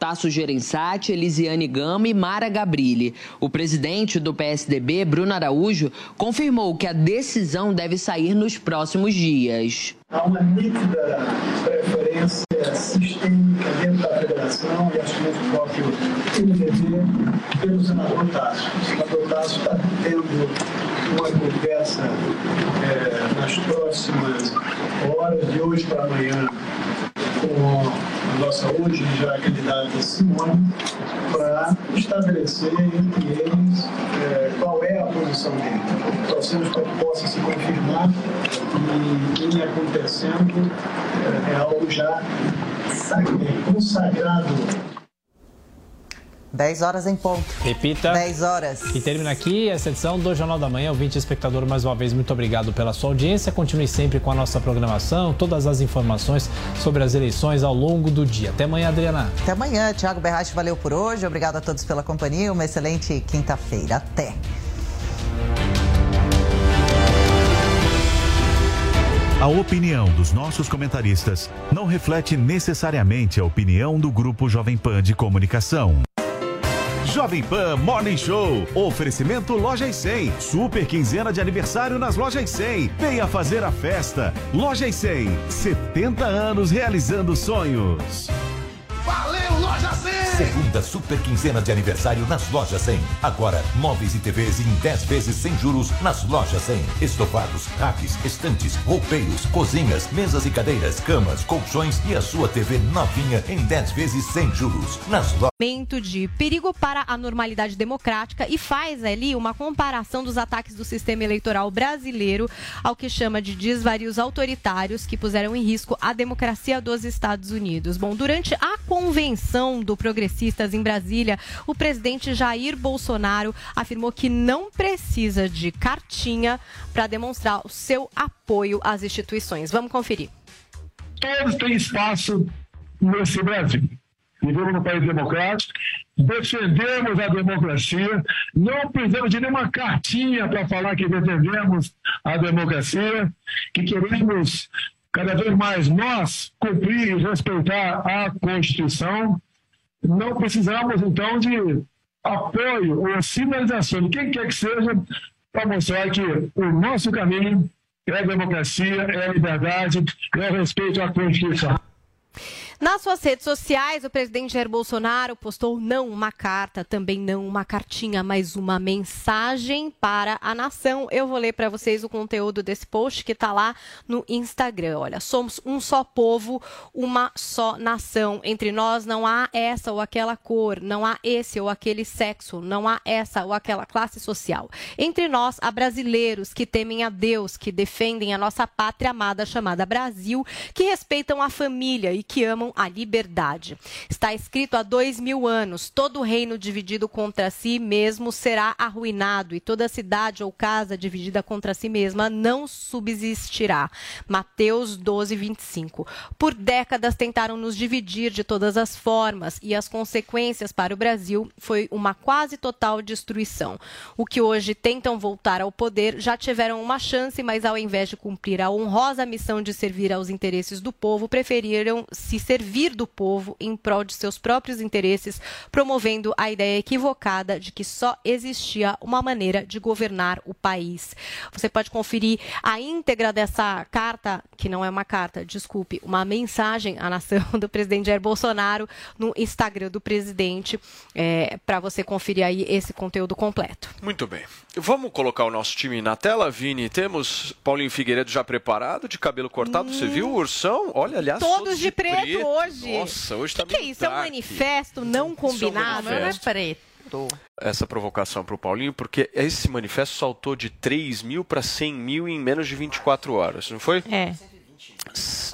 Tasso Gerençati, Elisiane Gama e Mara Gabrilli. O presidente do PSDB, Bruno Araújo, confirmou que a decisão deve sair nos próximos dias. Há uma nítida preferência sistêmica dentro da federação e acho que do próprio MDB pelo senador Tasso. O senador Tasso está tendo uma conversa é, nas próximas horas, de hoje para amanhã, a nossa hoje já candidata Simone, para estabelecer entre eles é, qual é a posição dele. Torcemos para que possa se confirmar e em acontecendo é, é algo já consagrado 10 horas em ponto. Repita. 10 horas. E termina aqui essa edição do Jornal da Manhã. Ouvinte espectador, mais uma vez, muito obrigado pela sua audiência. Continue sempre com a nossa programação, todas as informações sobre as eleições ao longo do dia. Até amanhã, Adriana. Até amanhã. Tiago Berrache, valeu por hoje. Obrigado a todos pela companhia. Uma excelente quinta-feira. Até. A opinião dos nossos comentaristas não reflete necessariamente a opinião do Grupo Jovem Pan de Comunicação. Jovem Pan Morning Show. Oferecimento Lojas 100. Super quinzena de aniversário nas Lojas 100. Venha fazer a festa. Lojas 100. 70 anos realizando sonhos. Valeu, Loja 100! Segunda super quinzena de aniversário nas lojas 100. Agora, móveis e TVs em 10 vezes sem juros nas lojas 100. Estofados, racks, estantes, roupeiros, cozinhas, mesas e cadeiras, camas, colchões e a sua TV novinha em 10 vezes sem juros nas lojas de perigo para a normalidade democrática e faz ali uma comparação dos ataques do sistema eleitoral brasileiro ao que chama de desvarios autoritários que puseram em risco a democracia dos Estados Unidos. Bom, durante a convenção do Em Brasília, o presidente Jair Bolsonaro afirmou que não precisa de cartinha para demonstrar o seu apoio às instituições. Vamos conferir. Todos têm espaço nesse Brasil vivemos num país democrático, defendemos a democracia, não precisamos de nenhuma cartinha para falar que defendemos a democracia, que queremos cada vez mais nós cumprir e respeitar a Constituição. Não precisamos, então, de apoio ou sinalização de quem quer que seja para mostrar que o nosso caminho é democracia, é a liberdade, é respeito à Constituição. Nas suas redes sociais, o presidente Jair Bolsonaro postou não uma carta, também não uma cartinha, mas uma mensagem para a nação. Eu vou ler para vocês o conteúdo desse post que está lá no Instagram. Olha, somos um só povo, uma só nação. Entre nós não há essa ou aquela cor, não há esse ou aquele sexo, não há essa ou aquela classe social. Entre nós há brasileiros que temem a Deus, que defendem a nossa pátria amada chamada Brasil, que respeitam a família e que amam a liberdade. Está escrito há dois mil anos: todo reino dividido contra si mesmo será arruinado, e toda cidade ou casa dividida contra si mesma não subsistirá. Mateus 12, 25. Por décadas tentaram nos dividir de todas as formas, e as consequências para o Brasil foi uma quase total destruição. O que hoje tentam voltar ao poder já tiveram uma chance, mas ao invés de cumprir a honrosa missão de servir aos interesses do povo, preferiram se servir servir do povo em prol de seus próprios interesses, promovendo a ideia equivocada de que só existia uma maneira de governar o país. Você pode conferir a íntegra dessa carta, que não é uma carta, desculpe, uma mensagem à nação do presidente Jair Bolsonaro no Instagram do presidente, é, para você conferir aí esse conteúdo completo. Muito bem. Vamos colocar o nosso time na tela, Vini. Temos Paulinho Figueiredo já preparado, de cabelo cortado. Hum. Você viu o ursão? Olha, aliás, todos, todos de, preto, preto hoje. Nossa, hoje tá que, que é isso? É um manifesto não combinado? É um manifesto. Não é preto. Essa provocação para o Paulinho, porque esse manifesto saltou de 3 mil para 100 mil em menos de 24 horas, não foi? É.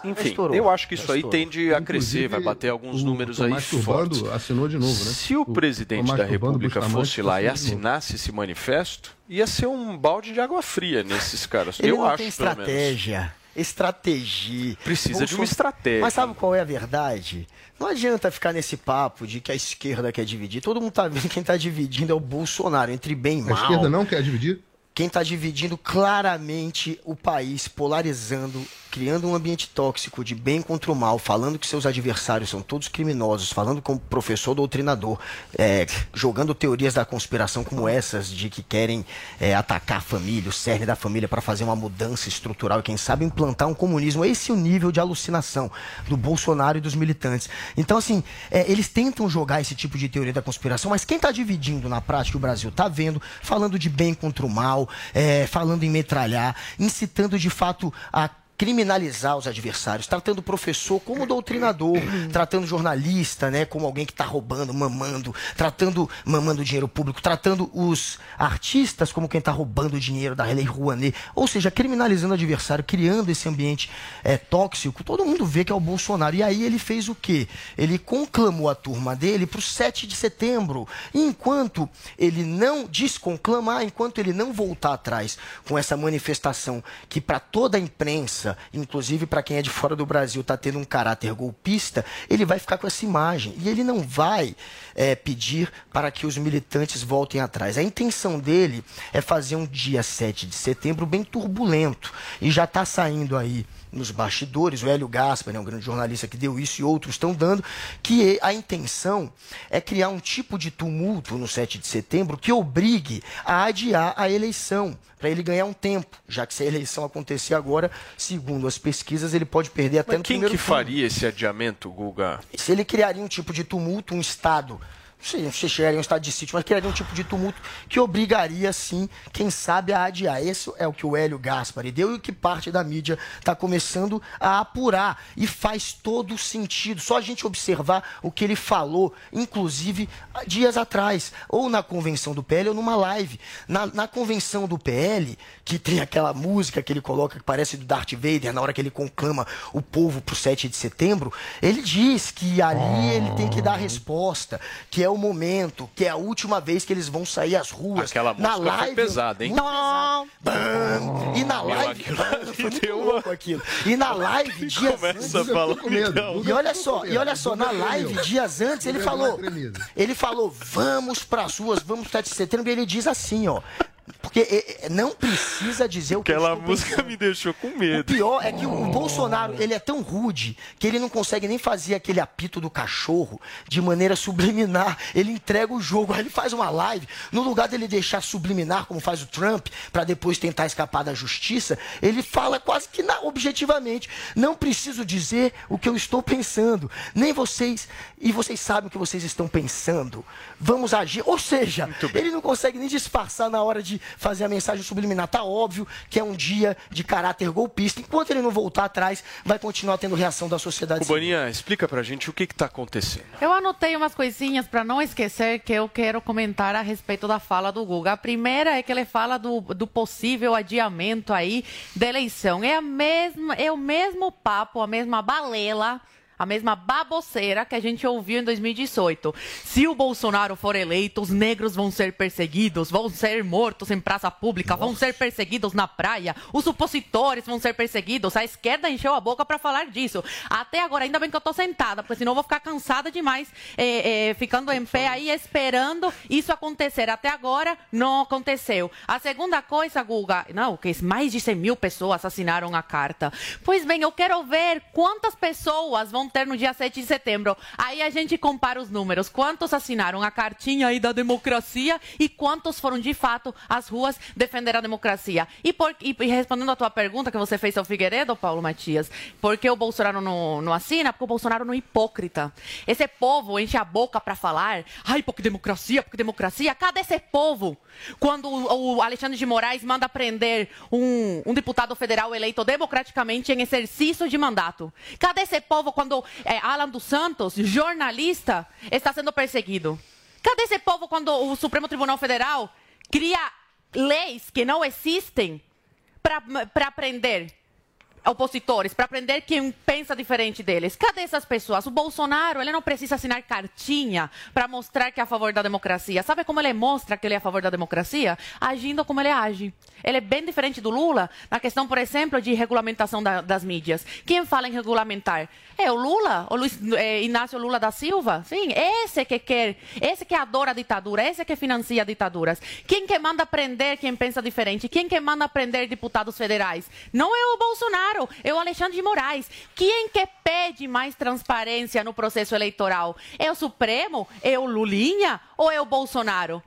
Enfim, eu acho que isso aí tende a crescer, vai bater alguns números aí fortes. assinou de novo, né? Se o presidente o da República fosse lá e assinasse esse manifesto, ia ser um balde de água fria nesses caras. Ele eu não acho, tem estratégia estratégia. Precisa de uma estratégia. Mas sabe qual é a verdade? Não adianta ficar nesse papo de que a esquerda quer dividir. Todo mundo tá vendo que quem está dividindo é o Bolsonaro, entre bem e mal. A esquerda não quer dividir? Quem está dividindo claramente o país, polarizando criando um ambiente tóxico de bem contra o mal, falando que seus adversários são todos criminosos, falando como professor doutrinador, é, jogando teorias da conspiração como essas de que querem é, atacar a família, o cerne da família para fazer uma mudança estrutural e quem sabe implantar um comunismo. Esse é o nível de alucinação do Bolsonaro e dos militantes. Então, assim, é, eles tentam jogar esse tipo de teoria da conspiração, mas quem está dividindo na prática o Brasil está vendo, falando de bem contra o mal, é, falando em metralhar, incitando de fato a criminalizar os adversários, tratando o professor como doutrinador, tratando jornalista, né, como alguém que está roubando, mamando, tratando mamando dinheiro público, tratando os artistas como quem está roubando dinheiro da Lei Rouanet, ou seja, criminalizando o adversário, criando esse ambiente é, tóxico. Todo mundo vê que é o Bolsonaro. E aí ele fez o quê? Ele conclamou a turma dele para o 7 de setembro. E enquanto ele não desconclamar, enquanto ele não voltar atrás com essa manifestação que para toda a imprensa inclusive para quem é de fora do Brasil, está tendo um caráter golpista, ele vai ficar com essa imagem. E ele não vai é, pedir para que os militantes voltem atrás. A intenção dele é fazer um dia 7 de setembro bem turbulento. E já está saindo aí nos bastidores, o Hélio Gaspar, né, um grande jornalista que deu isso e outros estão dando, que a intenção é criar um tipo de tumulto no 7 de setembro que obrigue a adiar a eleição, para ele ganhar um tempo, já que se a eleição acontecer agora, segundo as pesquisas, ele pode perder até Mas no quem primeiro que turno. faria esse adiamento, Guga? Se ele criaria um tipo de tumulto, um Estado se chegaria a um estado de sítio, mas criaria um tipo de tumulto que obrigaria, sim, quem sabe, a adiar. Esse é o que o Hélio Gaspari deu e o que parte da mídia está começando a apurar. E faz todo sentido. Só a gente observar o que ele falou, inclusive dias atrás, ou na convenção do PL ou numa live. Na, na convenção do PL, que tem aquela música que ele coloca que parece do Darth Vader, na hora que ele conclama o povo para o 7 de setembro, ele diz que ali ele tem que dar a resposta, que é o momento, que é a última vez que eles vão sair às ruas. Aquela na música foi live, pesada, hein? Bam! E na Meu, live, aquilo foi muito louco aquilo. E na live, dias Começa a antes- falar, então. e olha só, e olha só, na live, dias antes, ele falou, ele falou, vamos pras ruas, vamos para 7 de setembro, e ele diz assim, ó, porque é, é, não precisa dizer o que Aquela música pensando. me deixou com O medo. pior é que o Bolsonaro, ele é tão rude que ele não consegue nem fazer aquele apito do cachorro de maneira subliminar. Ele entrega o jogo, aí ele faz uma live, no lugar dele deixar subliminar, como faz o Trump, para depois tentar escapar da justiça, ele fala quase que na- objetivamente. Não preciso dizer o que eu estou pensando, nem vocês, e vocês sabem o que vocês estão pensando. Vamos agir. Ou seja, ele não consegue nem disfarçar na hora de fazer a mensagem subliminar. Tá óbvio que é um dia de caráter golpista. Enquanto ele não voltar atrás, vai continuar tendo reação da sociedade civil. Cubaninha, explica pra gente o que está acontecendo. Eu anotei umas coisinhas para não esquecer que eu quero comentar a respeito da fala do Guga. A primeira é que ele fala do, do possível adiamento aí da eleição. É, a mesma, é o mesmo papo, a mesma balela. A mesma baboseira que a gente ouviu em 2018. Se o Bolsonaro for eleito, os negros vão ser perseguidos, vão ser mortos em praça pública, vão ser perseguidos na praia, os opositores vão ser perseguidos. A esquerda encheu a boca para falar disso. Até agora, ainda bem que eu tô sentada, porque senão eu vou ficar cansada demais, é, é, ficando em pé aí esperando isso acontecer. Até agora não aconteceu. A segunda coisa, Guga, não, que mais de 100 mil pessoas assinaram a carta. Pois bem, eu quero ver quantas pessoas vão ter no dia 7 de setembro. Aí a gente compara os números. Quantos assinaram a cartinha aí da democracia e quantos foram de fato às ruas defender a democracia? E, por, e, e respondendo a tua pergunta que você fez ao Figueiredo, Paulo Matias, por que o Bolsonaro não, não assina? Porque o Bolsonaro não é hipócrita. Esse povo enche a boca para falar, ai, porque democracia, porque democracia. Cadê esse povo? Quando o, o Alexandre de Moraes manda prender um, um deputado federal eleito democraticamente em exercício de mandato. Cadê esse povo quando é, Alan dos Santos, jornalista, está sendo perseguido? Cadê esse povo quando o Supremo Tribunal Federal cria leis que não existem para prender opositores, para prender quem pensa diferente deles? Cadê essas pessoas? O Bolsonaro, ele não precisa assinar cartinha para mostrar que é a favor da democracia. Sabe como ele mostra que ele é a favor da democracia? Agindo como ele age. Ele é bem diferente do Lula na questão, por exemplo, de regulamentação da- das mídias. Quem fala em regulamentar? É o Lula, o Luiz eh, Inácio Lula da Silva? Sim, esse que quer, esse que adora a ditadura, esse que financia ditaduras. Quem que manda prender quem pensa diferente? Quem que manda prender deputados federais? Não é o Bolsonaro. Bolsonaro é o Alexandre de Moraes. Quem que pede mais transparência no processo eleitoral? É o Supremo? É o Lulinha ou é o Bolsonaro?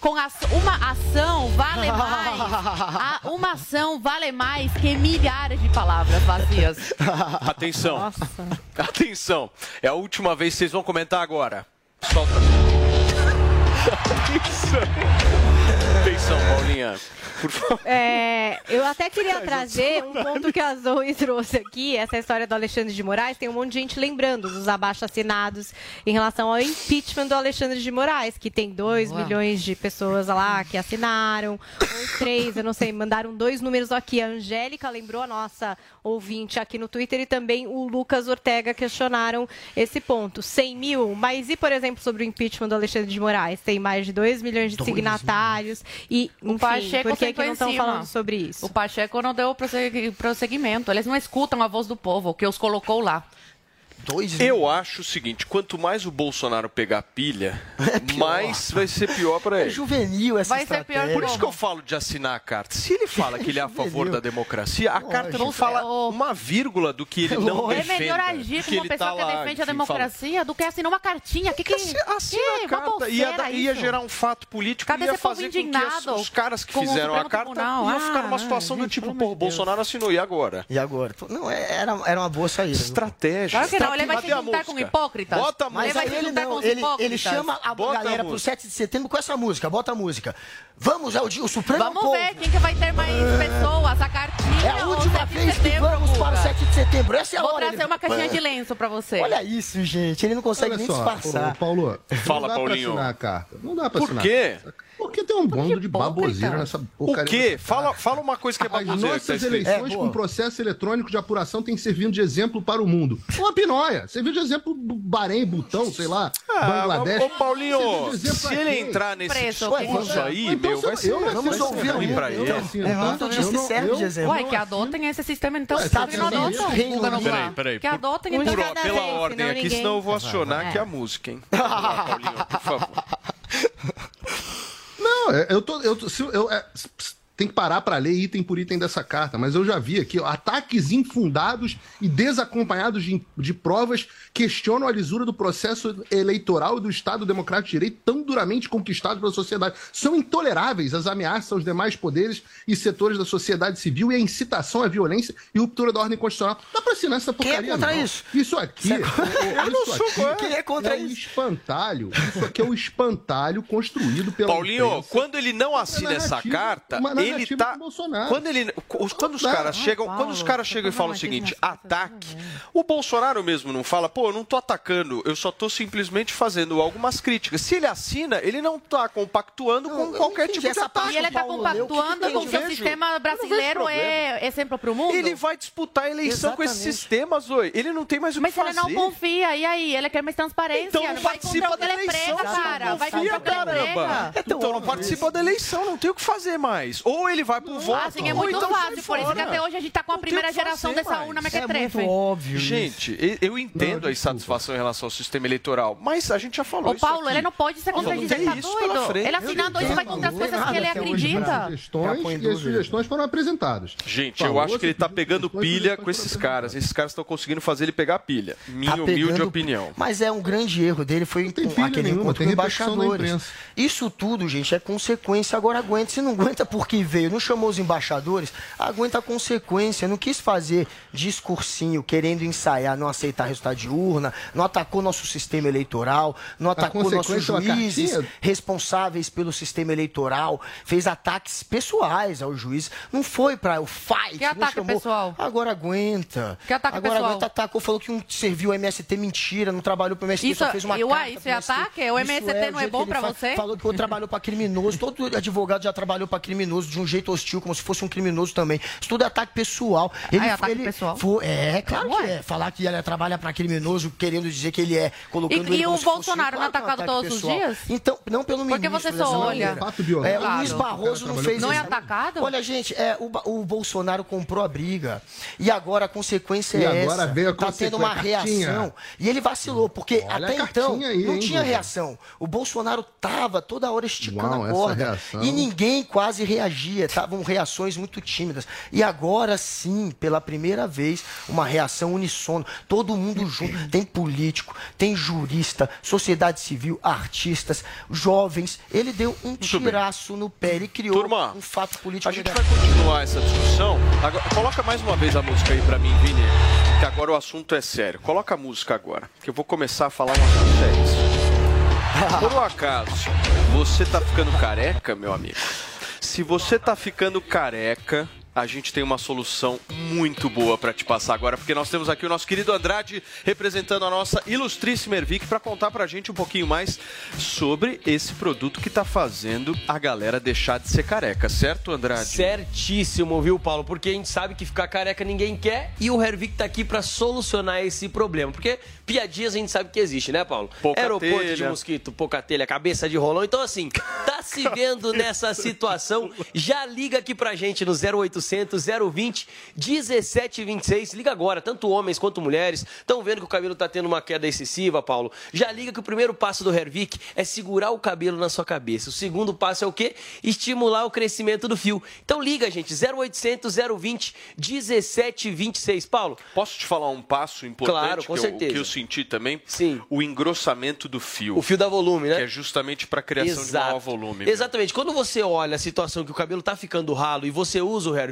Com a, uma ação vale mais. A, uma ação vale mais que milhares de palavras vazias. Atenção. Nossa. Atenção. É a última vez que vocês vão comentar agora. Solta. Atenção. Atenção, Paulinha. Por favor. É, eu até queria trazer um ponto que a Zoe trouxe aqui, essa história do Alexandre de Moraes. Tem um monte de gente lembrando dos abaixo-assinados em relação ao impeachment do Alexandre de Moraes, que tem 2 milhões de pessoas lá que assinaram, ou três, eu não sei, mandaram dois números aqui. A Angélica lembrou a nossa ouvinte aqui no Twitter e também o Lucas Ortega questionaram esse ponto. 100 mil, mas e, por exemplo, sobre o impeachment do Alexandre de Moraes? Tem mais de 2 milhões de Dois signatários e, enfim, O Pacheco por que, que não estão falando sobre isso? O Pacheco não deu prossegui- prosseguimento. Eles não escutam a voz do povo, que os colocou lá. Dois Eu acho o seguinte: quanto mais o Bolsonaro pegar pilha, mais vai ser pior para ele. É juvenil essa Vai ser pior Por isso que eu falo de assinar a carta. Se ele fala que ele é a favor da democracia, a carta não Lógico. fala uma vírgula do que ele não É defende. melhor agir como uma pessoa que defende a democracia do que assinar uma cartinha. Que que Assina a carta. Ia, ia gerar um fato político Cadê e ia fazer com que indignado as- os caras que com o fizeram a carta Tribunal? iam ficar numa Ah, situação do tipo, pô. Bolsonaro assinou, e agora? E agora? Não, é- era, era uma boa saída. Estratégia. Claro que não, ele vai se juntar com música? hipócritas. Bota a Mas Ele vai aí se ele juntar com não, os ele, hipócritas. ele chama a Bota a galera pro música. 7 de setembro com essa música, bota a música. Vamos, é o, dia- o Supremo Vamos Povo. ver quem que vai ter mais pessoas, a cartinha É a última 7 de vez que setembro, vamos para o Guga. 7 de setembro. Essa é a Vou hora. trazer ele- uma caixinha de lenço pra você. Olha isso, gente. Ele não consegue Olha nem só, disfarçar. Paulo. Fala, não dá Paulinho. Pra assinar a carta. Não dá pra Por assinar. quê? Porque tem um bando de baboseira nessa O porcaria. quê? dessa Fala, fala uma coisa que é As baboseira que tá nossas escrito. eleições É, com processo eletrônico de apuração têm servido de exemplo para o mundo. Uma pinóia. Serviu de exemplo do Bahrein, Butão, sei lá, Ah, Bangladesh. ô, Paulinho, se ele quem? entrar nesse Preço, discurso aí, Então, se vai eu- ser, eu- vamos ouvir ruim um- pra eu- ele. Eu dizer Eu que serve eu- de exemplo. Eu que adotem esse sistema então. Ué, não Estados Unidos, adotam? Não vá. Peraí, peraí. Que adotem de então. Pela ordem aqui, senão eu vou acionar É. aqui a música, hein? Paulinho, por favor. Não, é- eu tô. Eu, eu, é, tem que parar para ler item por item dessa carta, mas eu já vi aqui ó, ataques infundados e desacompanhados de, de provas questionam a lisura do processo eleitoral e do Estado Democrático de Direito tão duramente conquistado pela sociedade. São intoleráveis as ameaças aos demais poderes e setores da sociedade civil e a incitação à violência e ruptura da ordem constitucional. Dá para assinar essa Quem é porcaria? contra não. isso? Isso aqui, Isso é- Quem é contra é o isso? espantalho. Isso aqui é o espantalho construído pela Paulinho, imprensa. quando ele não assina essa carta, uma ele tá. Bolsonaro. Quando ele, os- quando os caras chegam, Paulo, quando os caras chegam e tá falam o seguinte, ataque. O Bolsonaro mesmo não fala, pô, eu não tô atacando, eu só tô simplesmente fazendo algumas críticas. Se ele assina, ele não tá compactuando com qualquer tipo de ataque. E ele tá o compactuando com o vejo. sistema brasileiro é exemplo pro mundo? Ele vai disputar a eleição com esses Exatamente. sistemas, oi. Ele não tem mais o Mas que ele fazer. não confia, e aí? Ele quer mais transparência. Então não vai participa o da ele eleição, prega, cara. não Vai confia, o ele caramba. prega. Então não participa da eleição, não tem o que fazer mais. Ou ele vai pro voto, Assim, é ou muito então fácil. Por isso que até hoje a gente tá com a Não primeira o geração fazer dessa mais. urna É mequetrefe. muito óbvio. Gente, e- eu entendo a insatisfação em relação ao sistema eleitoral, mas a gente já falou Ô, isso Paulo, aqui. ele não pode ser contradizer, tá isso doido? Ele assinando isso vai contra as coisas que ele acredita. Sugestões, Tá e as sugestões foram apresentadas. Gente, eu acho que ele tá pegando pilha com esses caras. Esses caras estão conseguindo fazer ele pegar pilha. Minha Tá humilde pegando- opinião. Mas é um grande erro dele, foi com aquele nenhuma, encontro com embaixadores. Isso tudo, gente, é consequência. Agora aguenta. Se não aguenta porque veio, não chamou os embaixadores, aguenta a consequência. Não quis fazer discursinho, querendo ensaiar, não aceitar resultado de urna, não atacou nosso sistema eleitoral, não atacou nossos é juízes responsáveis pelo sistema eleitoral, fez ataques pessoais aos juízes. Não foi para o fight. Que não ataque chamou- pessoal? Agora aguenta. Que ataque Agora pessoal? aguenta, atacou, falou que não serviu o MST mentira, não trabalhou pro MST, Isso- só fez uma e, uai, carta isso é ataque? O MST é, não é bom fa- você? Falou que o trabalhou pra criminoso, todo advogado já trabalhou pra criminoso de um jeito hostil, como se fosse um criminoso também. Isso tudo é ataque pessoal. Ele, Ah, é ataque ele pessoal? Foi, é, claro que Ué. é. Falar que ele trabalha pra criminoso, querendo dizer que ele é, colocando E- ele e o Bolsonaro não é claro que é um atacado todos os pessoal. dias? Então, não pelo Porque ministro. você só dessa olha. maneira. Fato biológico. É, o Luiz Claro. Barroso não Não fez Não é atacado? Olha, gente, é, o, o Bolsonaro comprou a briga. E agora a consequência E é agora essa. veio a tá tendo uma reação. E ele vacilou, porque Olha até então aí, não hein, tinha reação. O Bolsonaro tava toda hora esticando Uau, a corda. E ninguém quase reagia. Dia estavam reações muito tímidas. E agora sim, pela primeira vez, uma reação unissono. Todo mundo junto. Tem político, tem jurista, sociedade civil, artistas, jovens. Ele deu um tiraço no pé. Ele criou Turma, um fato político A gente vai continuar essa discussão. Agora, coloca mais uma vez a música aí pra mim, Vini, que agora o assunto é sério. Coloca a música agora, que eu vou começar a falar um assunto sério. Por um acaso, você tá ficando careca, meu amigo? Se você tá ficando careca, a gente tem uma solução muito boa para te passar agora, porque nós temos aqui o nosso querido Andrade representando a nossa ilustríssima Ervic para contar pra gente um pouquinho mais sobre esse produto que tá fazendo a galera deixar de ser careca, certo, Andrade? Certíssimo, viu, Paulo? Porque a gente sabe que ficar careca ninguém quer e o Hervik tá aqui pra solucionar esse problema. Porque piadinhas a gente sabe que existe, né, Paulo? Pouca Aeroporto de telha. mosquito, pouca telha, cabeça de rolão. Então, assim, tá se vendo nessa situação? Já liga aqui pra gente no 0800 020 1726. Liga agora, tanto homens quanto mulheres estão vendo que o cabelo tá tendo uma queda excessiva, Paulo. Já liga que o primeiro passo do Hervik é segurar o cabelo na sua cabeça. O segundo passo é o quê? Estimular o crescimento do fio. Então liga, gente, 0800 020 1726. Paulo, Posso te falar um passo importante Claro, com que, eu, certeza. que eu senti também? Sim. O engrossamento do fio. o fio dá volume, né? Que é justamente para criação de maior volume. meu. Exatamente. Quando você olha a situação que o cabelo tá ficando ralo e você usa o Hervik,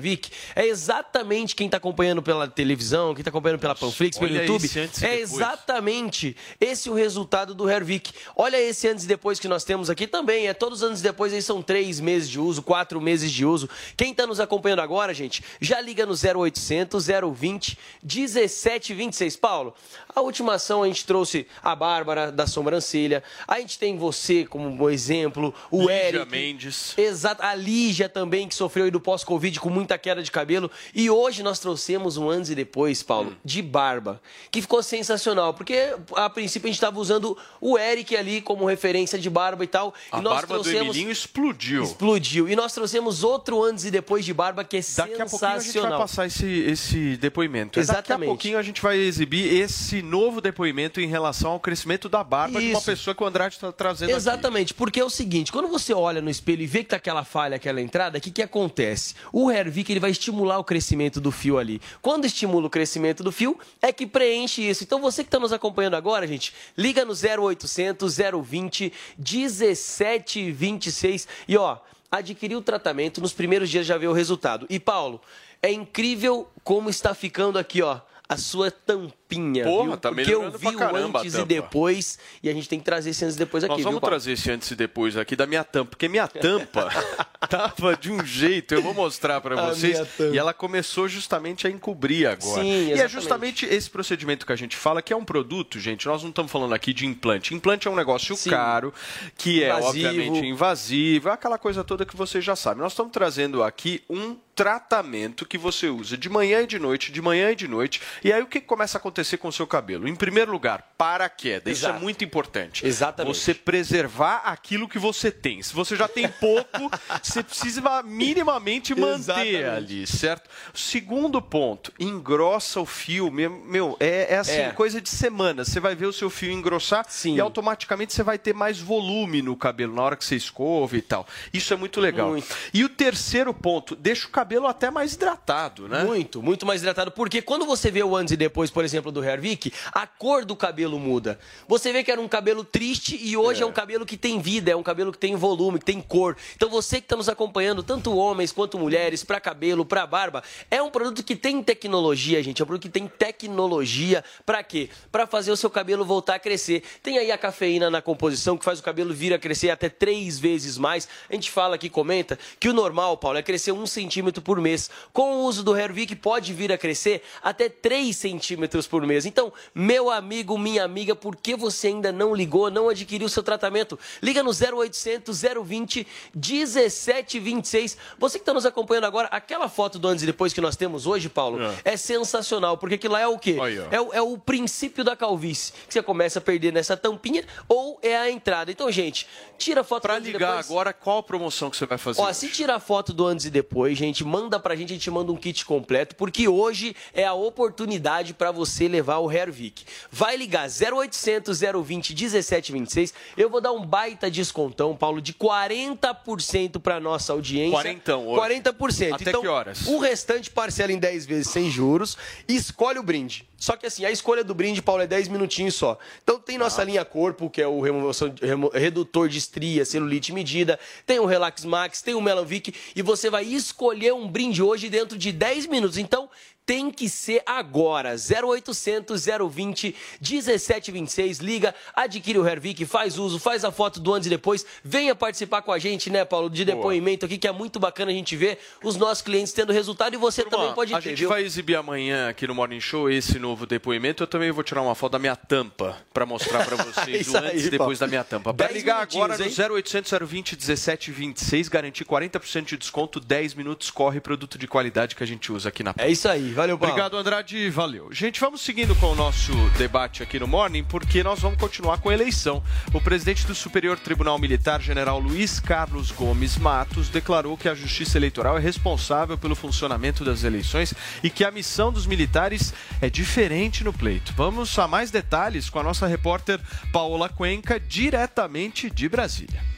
é exatamente quem tá acompanhando pela televisão, quem tá acompanhando pela Panflix, pelo olha YouTube. É exatamente esse o resultado do Hervik. Olha esse antes e depois que nós temos aqui também. É todos os anos depois, aí são três meses de uso, quatro meses de uso. Quem tá nos acompanhando agora, gente, já liga no 0800 020 1726. Paulo, a última ação a gente trouxe a Bárbara da sobrancelha. A gente tem você como exemplo, o Lígia Eric. Mendes. Exato, a Lígia também, que sofreu aí do pós-Covid com muita queda de cabelo. E hoje nós trouxemos um antes e depois, Paulo, de barba, que ficou sensacional, porque a princípio a gente estava usando o Eric ali como referência de barba e tal. A e nós barba do trouxemos... Emilinho explodiu. Explodiu. E nós trouxemos outro antes e depois de barba que é Daqui a pouquinho a gente vai sensacional. passar esse, esse depoimento. Daqui a Exatamente. pouquinho a gente vai exibir esse novo depoimento em relação ao crescimento da barba de uma Isso. pessoa que o Andrade está trazendo aqui. Exatamente, porque é o seguinte, quando você olha no espelho e vê que tá aquela falha, aquela entrada, o que, que acontece? O Hervik ele vai estimular o crescimento do fio ali. Quando estimula o crescimento do fio, é que preenche isso. Então você que está nos acompanhando agora, gente, liga no 0800 020 1726 e ó, adquirir o tratamento, nos primeiros dias já vê o resultado. E Paulo, é incrível como está ficando aqui, ó. A sua tampinha. Porra, viu? tá Porque eu vi o caramba a antes e depois. E a gente tem que trazer esse antes e depois aqui, Nós vamos viu, trazer esse antes e depois aqui da minha tampa, porque minha tampa tava de um jeito, eu vou mostrar para vocês, e ela começou justamente a encobrir agora. Sim, e é justamente esse procedimento que a gente fala, que é um produto, gente, nós não estamos falando aqui de implante. Implante é um negócio Sim. caro, que é Invasivo. obviamente invasivo, é aquela coisa toda que você já sabe. Nós estamos trazendo aqui um tratamento que você usa de manhã e de noite, de manhã e de noite. E aí o que começa a acontecer com o seu cabelo? Em primeiro lugar, para a queda. Isso é Exato. muito importante. Exatamente. Você preservar aquilo que você tem. Se você já tem pouco, você precisa minimamente manter Exatamente. ali, certo? Segundo ponto, engrossa o fio. Meu, meu, é, é assim, É. coisa de semana. Você vai ver o seu fio engrossar Sim. e automaticamente você vai ter mais volume no cabelo na hora que você escova e tal. Isso é muito legal. Muito. E o terceiro ponto, deixa o cabelo até mais hidratado, né? Muito, muito mais hidratado. Porque quando você vê o antes e depois, por exemplo, do Hervik, a cor do cabelo muda. Você vê que era um cabelo triste e hoje é, um cabelo que tem vida, é um cabelo que tem volume, que tem cor. Então você que está nos acompanhando, tanto homens quanto mulheres, para cabelo, para barba, é um produto que tem tecnologia, gente. É um produto que tem tecnologia. Para quê? Para fazer o seu cabelo voltar a crescer. Tem aí a cafeína na composição que faz o cabelo vir a crescer até três vezes mais. A gente fala aqui, comenta, que o normal, Paulo, é crescer um centímetro por mês. Com o uso do Hervik, pode vir a crescer até 3 centímetros por mês. Então, meu amigo, minha amiga, por que você ainda não ligou, não adquiriu o seu tratamento? Liga no 0800 020 1726. Você que está nos acompanhando agora, aquela foto do antes e depois que nós temos hoje, Paulo, é, sensacional, porque aquilo lá é o quê? Aí. É, o- é o princípio da calvície, que você começa a perder nessa tampinha ou é a entrada. Então, gente, tira a foto e ligar depois. agora, qual a promoção que você vai fazer? Ó, se tirar foto do antes e depois, gente, manda pra gente, a gente manda um kit completo, porque hoje é a oportunidade para você levar o Hervik. Vai ligar 0800 020 1726. Eu vou dar um baita descontão, Paulo, de 40% para nossa audiência. Quarentão hoje. 40%. Até então, que horas? O restante parcela em 10 vezes sem juros e escolhe o brinde. Só que assim, a escolha do brinde, Paulo, é 10 minutinhos só. Então tem nossa linha corpo, que é o remoção, remo- redutor de estria, celulite medida, tem o Relax Max, tem o Melanvic e você vai escolher um brinde hoje dentro de 10 minutos. Então tem que ser agora. 0800 020 1726. Liga, adquire o Hervik, faz uso, faz a foto do antes e depois. Venha participar com a gente, né, Paulo, de Boa. depoimento aqui, que é muito bacana a gente ver os nossos clientes tendo resultado e você também pode a ter, gente viu? vai exibir amanhã aqui no Morning Show esse novo depoimento. Eu também vou tirar uma foto da minha tampa para mostrar para vocês o antes e depois da minha tampa. Para 10 ligar agora no minutinhos, 0800 020 1726, garantir 40% de desconto, 10 minutos, corre produto de qualidade que a gente usa aqui na É isso aí, valeu, Paulo. Obrigado, Andrade, valeu. Gente, vamos seguindo com o nosso debate aqui no Morning, porque nós vamos continuar com a eleição. O presidente do Superior Tribunal Militar, general Luiz Carlos Gomes Matos, declarou que a Justiça Eleitoral é responsável pelo funcionamento das eleições e que a missão dos militares é diferente no pleito. Vamos a mais detalhes com a nossa repórter Paola Cuenca, diretamente de Brasília.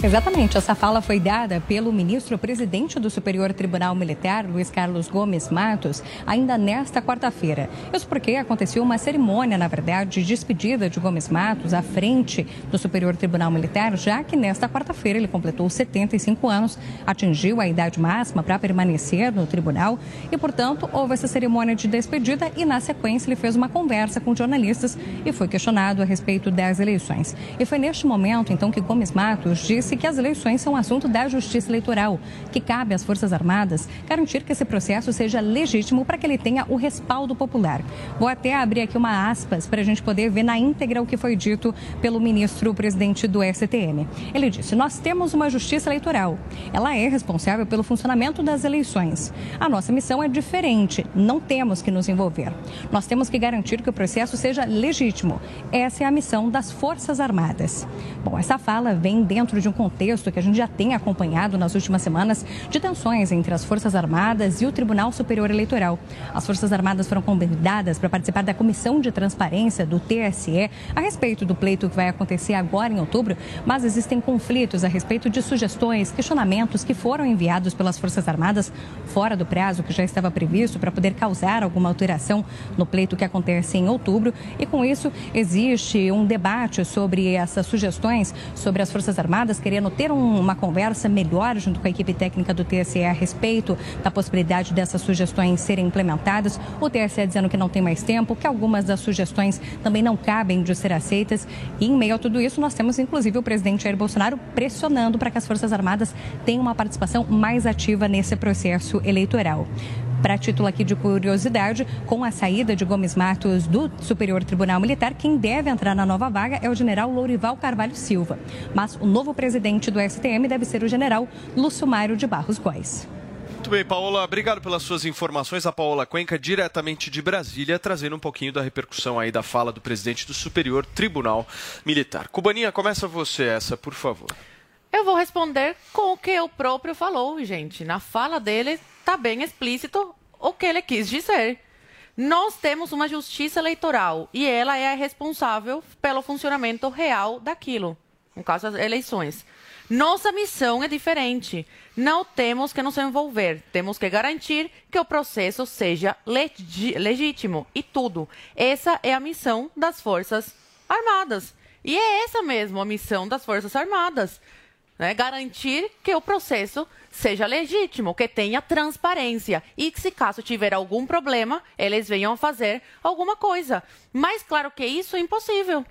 Exatamente, essa fala foi dada pelo ministro-presidente do Superior Tribunal Militar, Luiz Carlos Gomes Matos, ainda nesta quarta-feira. Isso porque aconteceu uma cerimônia, na verdade, de despedida de Gomes Matos à frente do Superior Tribunal Militar, já que nesta quarta-feira ele completou 75 anos, atingiu a idade máxima para permanecer no tribunal e, portanto, houve essa cerimônia de despedida e, na sequência, ele fez uma conversa com jornalistas e foi questionado a respeito das eleições. E foi neste momento, então, que Gomes Matos disse que as eleições são assunto da Justiça Eleitoral, que cabe às Forças Armadas garantir que esse processo seja legítimo para que ele tenha o respaldo popular. Vou até abrir aqui uma aspas para a gente poder ver na íntegra o que foi dito pelo ministro presidente do STM. Ele disse: Nós temos uma Justiça Eleitoral. Ela é responsável pelo funcionamento das eleições. A nossa missão é diferente. Não temos que nos envolver. Nós temos que garantir que o processo seja legítimo. Essa é a missão das Forças Armadas. Bom, essa fala vem dentro de um contexto que a gente já tem acompanhado nas últimas semanas de tensões entre as Forças Armadas e o Tribunal Superior Eleitoral. As Forças Armadas foram convidadas para participar da Comissão de Transparência do TSE a respeito do pleito que vai acontecer agora em outubro, mas existem conflitos a respeito de sugestões, questionamentos que foram enviados pelas Forças Armadas fora do prazo que já estava previsto para poder causar alguma alteração no pleito que acontece em outubro. E com isso, existe um debate sobre essas sugestões, sobre as Forças Armadas querendo ter um- uma conversa melhor junto com a equipe técnica do TSE a respeito da possibilidade dessas sugestões serem implementadas. O TSE dizendo que não tem mais tempo, que algumas das sugestões também não cabem de ser aceitas. E em meio a tudo isso, nós temos inclusive o presidente Jair Bolsonaro pressionando para que as Forças Armadas tenham uma participação mais ativa nesse processo eleitoral. Para título aqui de curiosidade, com a saída de Gomes Matos do Superior Tribunal Militar, quem deve entrar na nova vaga é o general Lourival Carvalho Silva. Mas o novo presidente do STM deve ser o general Lúcio Mário de Barros Góes. Muito bem, Paola, obrigado pelas suas informações. A Paola Cuenca, diretamente de Brasília, trazendo um pouquinho da repercussão aí da fala do presidente do Superior Tribunal Militar. Cubaninha, começa você essa, por favor. Eu vou responder com o que o próprio falou, gente. Na fala dele está bem explícito o que ele quis dizer. Nós temos uma justiça eleitoral e ela é responsável pelo funcionamento real daquilo, no caso das eleições. Nossa missão é diferente. Não temos que nos envolver, temos que garantir que o processo seja legítimo e tudo. Essa é a missão das Forças Armadas. E é essa mesmo a missão das Forças Armadas né, garantir que o processo seja legítimo, que tenha transparência e que, se caso tiver algum problema, eles venham fazer alguma coisa. Mas, claro que isso é impossível.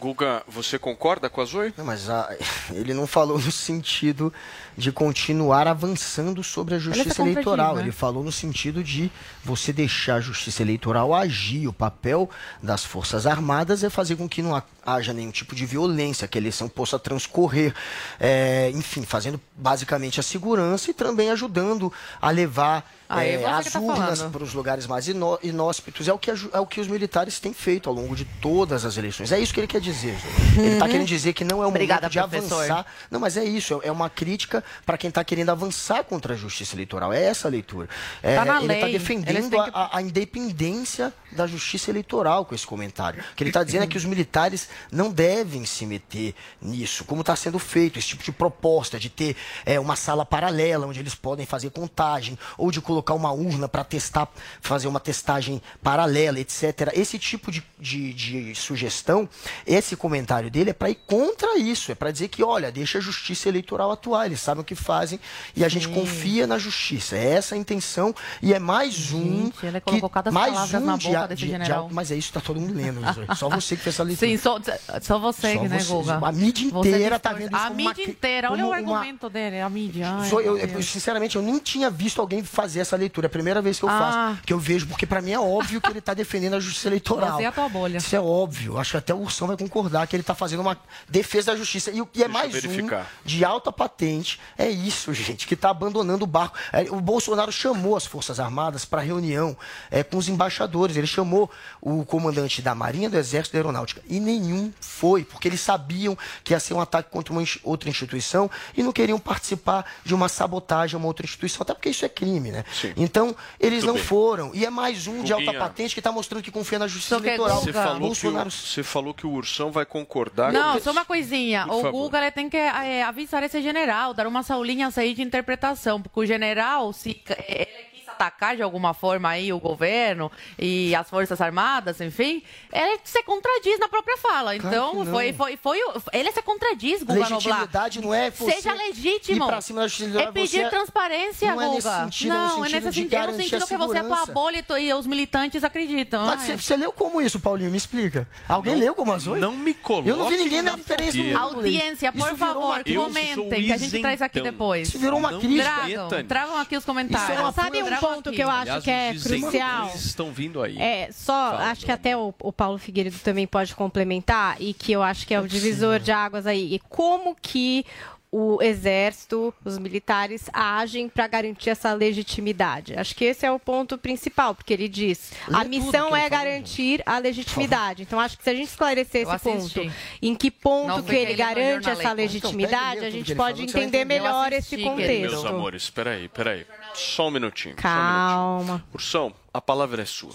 Guga, você concorda com a Zoe? Não, mas a- ele não falou no sentido de continuar avançando sobre a justiça eleitoral. né? Ele falou no sentido de você deixar a justiça eleitoral agir. O papel das Forças Armadas é fazer com que não ha- haja nenhum tipo de violência, que a eleição possa transcorrer, é, enfim, fazendo basicamente a segurança e também ajudando a levar Aí é, que as tá urnas para os lugares mais inó- inóspitos. É o, que, a é o que os militares têm feito ao longo de todas as eleições. É isso que ele quer dizer, Ju. Ele está Uhum. querendo dizer que não é o Obrigada, momento de professor. avançar. Não, mas é isso. É é uma crítica para quem está querendo avançar contra a justiça eleitoral. É essa a leitura. É, Tá ele está defendendo que- a, a independência da justiça eleitoral com esse comentário. O que ele está dizendo é que os militares não devem se meter nisso, como está sendo feito, esse tipo de proposta de ter é, uma sala paralela onde eles podem fazer contagem, ou de colocar uma urna para testar, fazer uma testagem paralela, etc. Esse tipo de, de, de sugestão, esse comentário dele é para ir contra isso, é para dizer que, olha, deixa a justiça eleitoral atuar, eles sabem o que fazem e a gente Sim. confia na justiça. É essa a intenção e é mais um. Gente, ele colocou cada mais um na de- boca de- desse de- general. mas é isso que tá todo mundo lendo. Só você que fez essa leitura. Sim, só, só você, Só né. Guga? A mídia Você inteira tá vendo isso A uma mídia cri- inteira, olha o como uma- argumento dele, a mídia. Ai, eu, eu- sinceramente, eu nem tinha visto alguém fazer essa leitura. É a primeira vez que eu Ah. faço. Que eu vejo, porque pra mim é óbvio que ele tá defendendo a justiça eleitoral. Você e a tua bolha. Isso é óbvio. Acho que até o Ursão vai concordar que ele tá fazendo uma defesa da justiça. E o que é mais um de alta patente. É isso, gente, que tá abandonando o barco. É, O Bolsonaro chamou as Forças Armadas para reunião é, com os embaixadores. Ele chamou o comandante da Marinha, do Exército e da Aeronáutica. E nenhum foi, porque eles sabiam que ia ser um ataque contra uma outra instituição e não queriam participar de uma sabotagem a uma outra instituição, até porque isso é crime, né? Então, eles Muito não bem. foram. E é mais um de alta patente que está mostrando que confia na justiça é eleitoral. Você falou, que o, Bolsonaro você falou que o Vai concordar Não, com só uma coisinha. Por o favor. Guga tem que é, avisar esse general, dar umas aulinhas aí de interpretação, porque o general, se ele quis atacar de alguma forma aí o governo e as forças armadas, enfim, ele se contradiz na própria fala. Claro Então, não. foi, foi, foi, o- ele se contradiz, Guga Noblar. Legitimidade não é você Seja legítimo. ir pra cima da justiça eleitoral, É pedir você- transparência, não é Guga. nesse sentido, é no não, é nesse sentido, é no sentido que você, a tua bolha e os militantes acreditam. Mas você, você leu como isso, Paulinho? Me explica. Alguém leu como as? Não me coloque Eu não vi ninguém na diferença fogueira. Audiência, por favor, comentem, que a gente traz aqui depois. Isso virou uma Não. Tragam, meta tragam aqui os comentários. Isso é uma Sabe um ponto aqui. que eu acho Aliás, que é crucial? estão vindo aí. É, só, Fala, acho que até o, o Paulo Figueiredo também pode complementar, e que eu acho que é o divisor de águas aí. E como que o exército, os militares agem para garantir essa legitimidade? Acho que esse é o ponto principal, porque ele diz: Lê a missão é falou, garantir a legitimidade. Então, acho que se a gente esclarecer Eu esse assisti. ponto, em que ponto que ele garante essa Então, legitimidade, e lê a gente pode entender melhor Eu esse assisti, contexto. Meus amores, peraí, peraí. Só um minutinho. Só um Calma. minutinho. Ursão, a palavra é sua.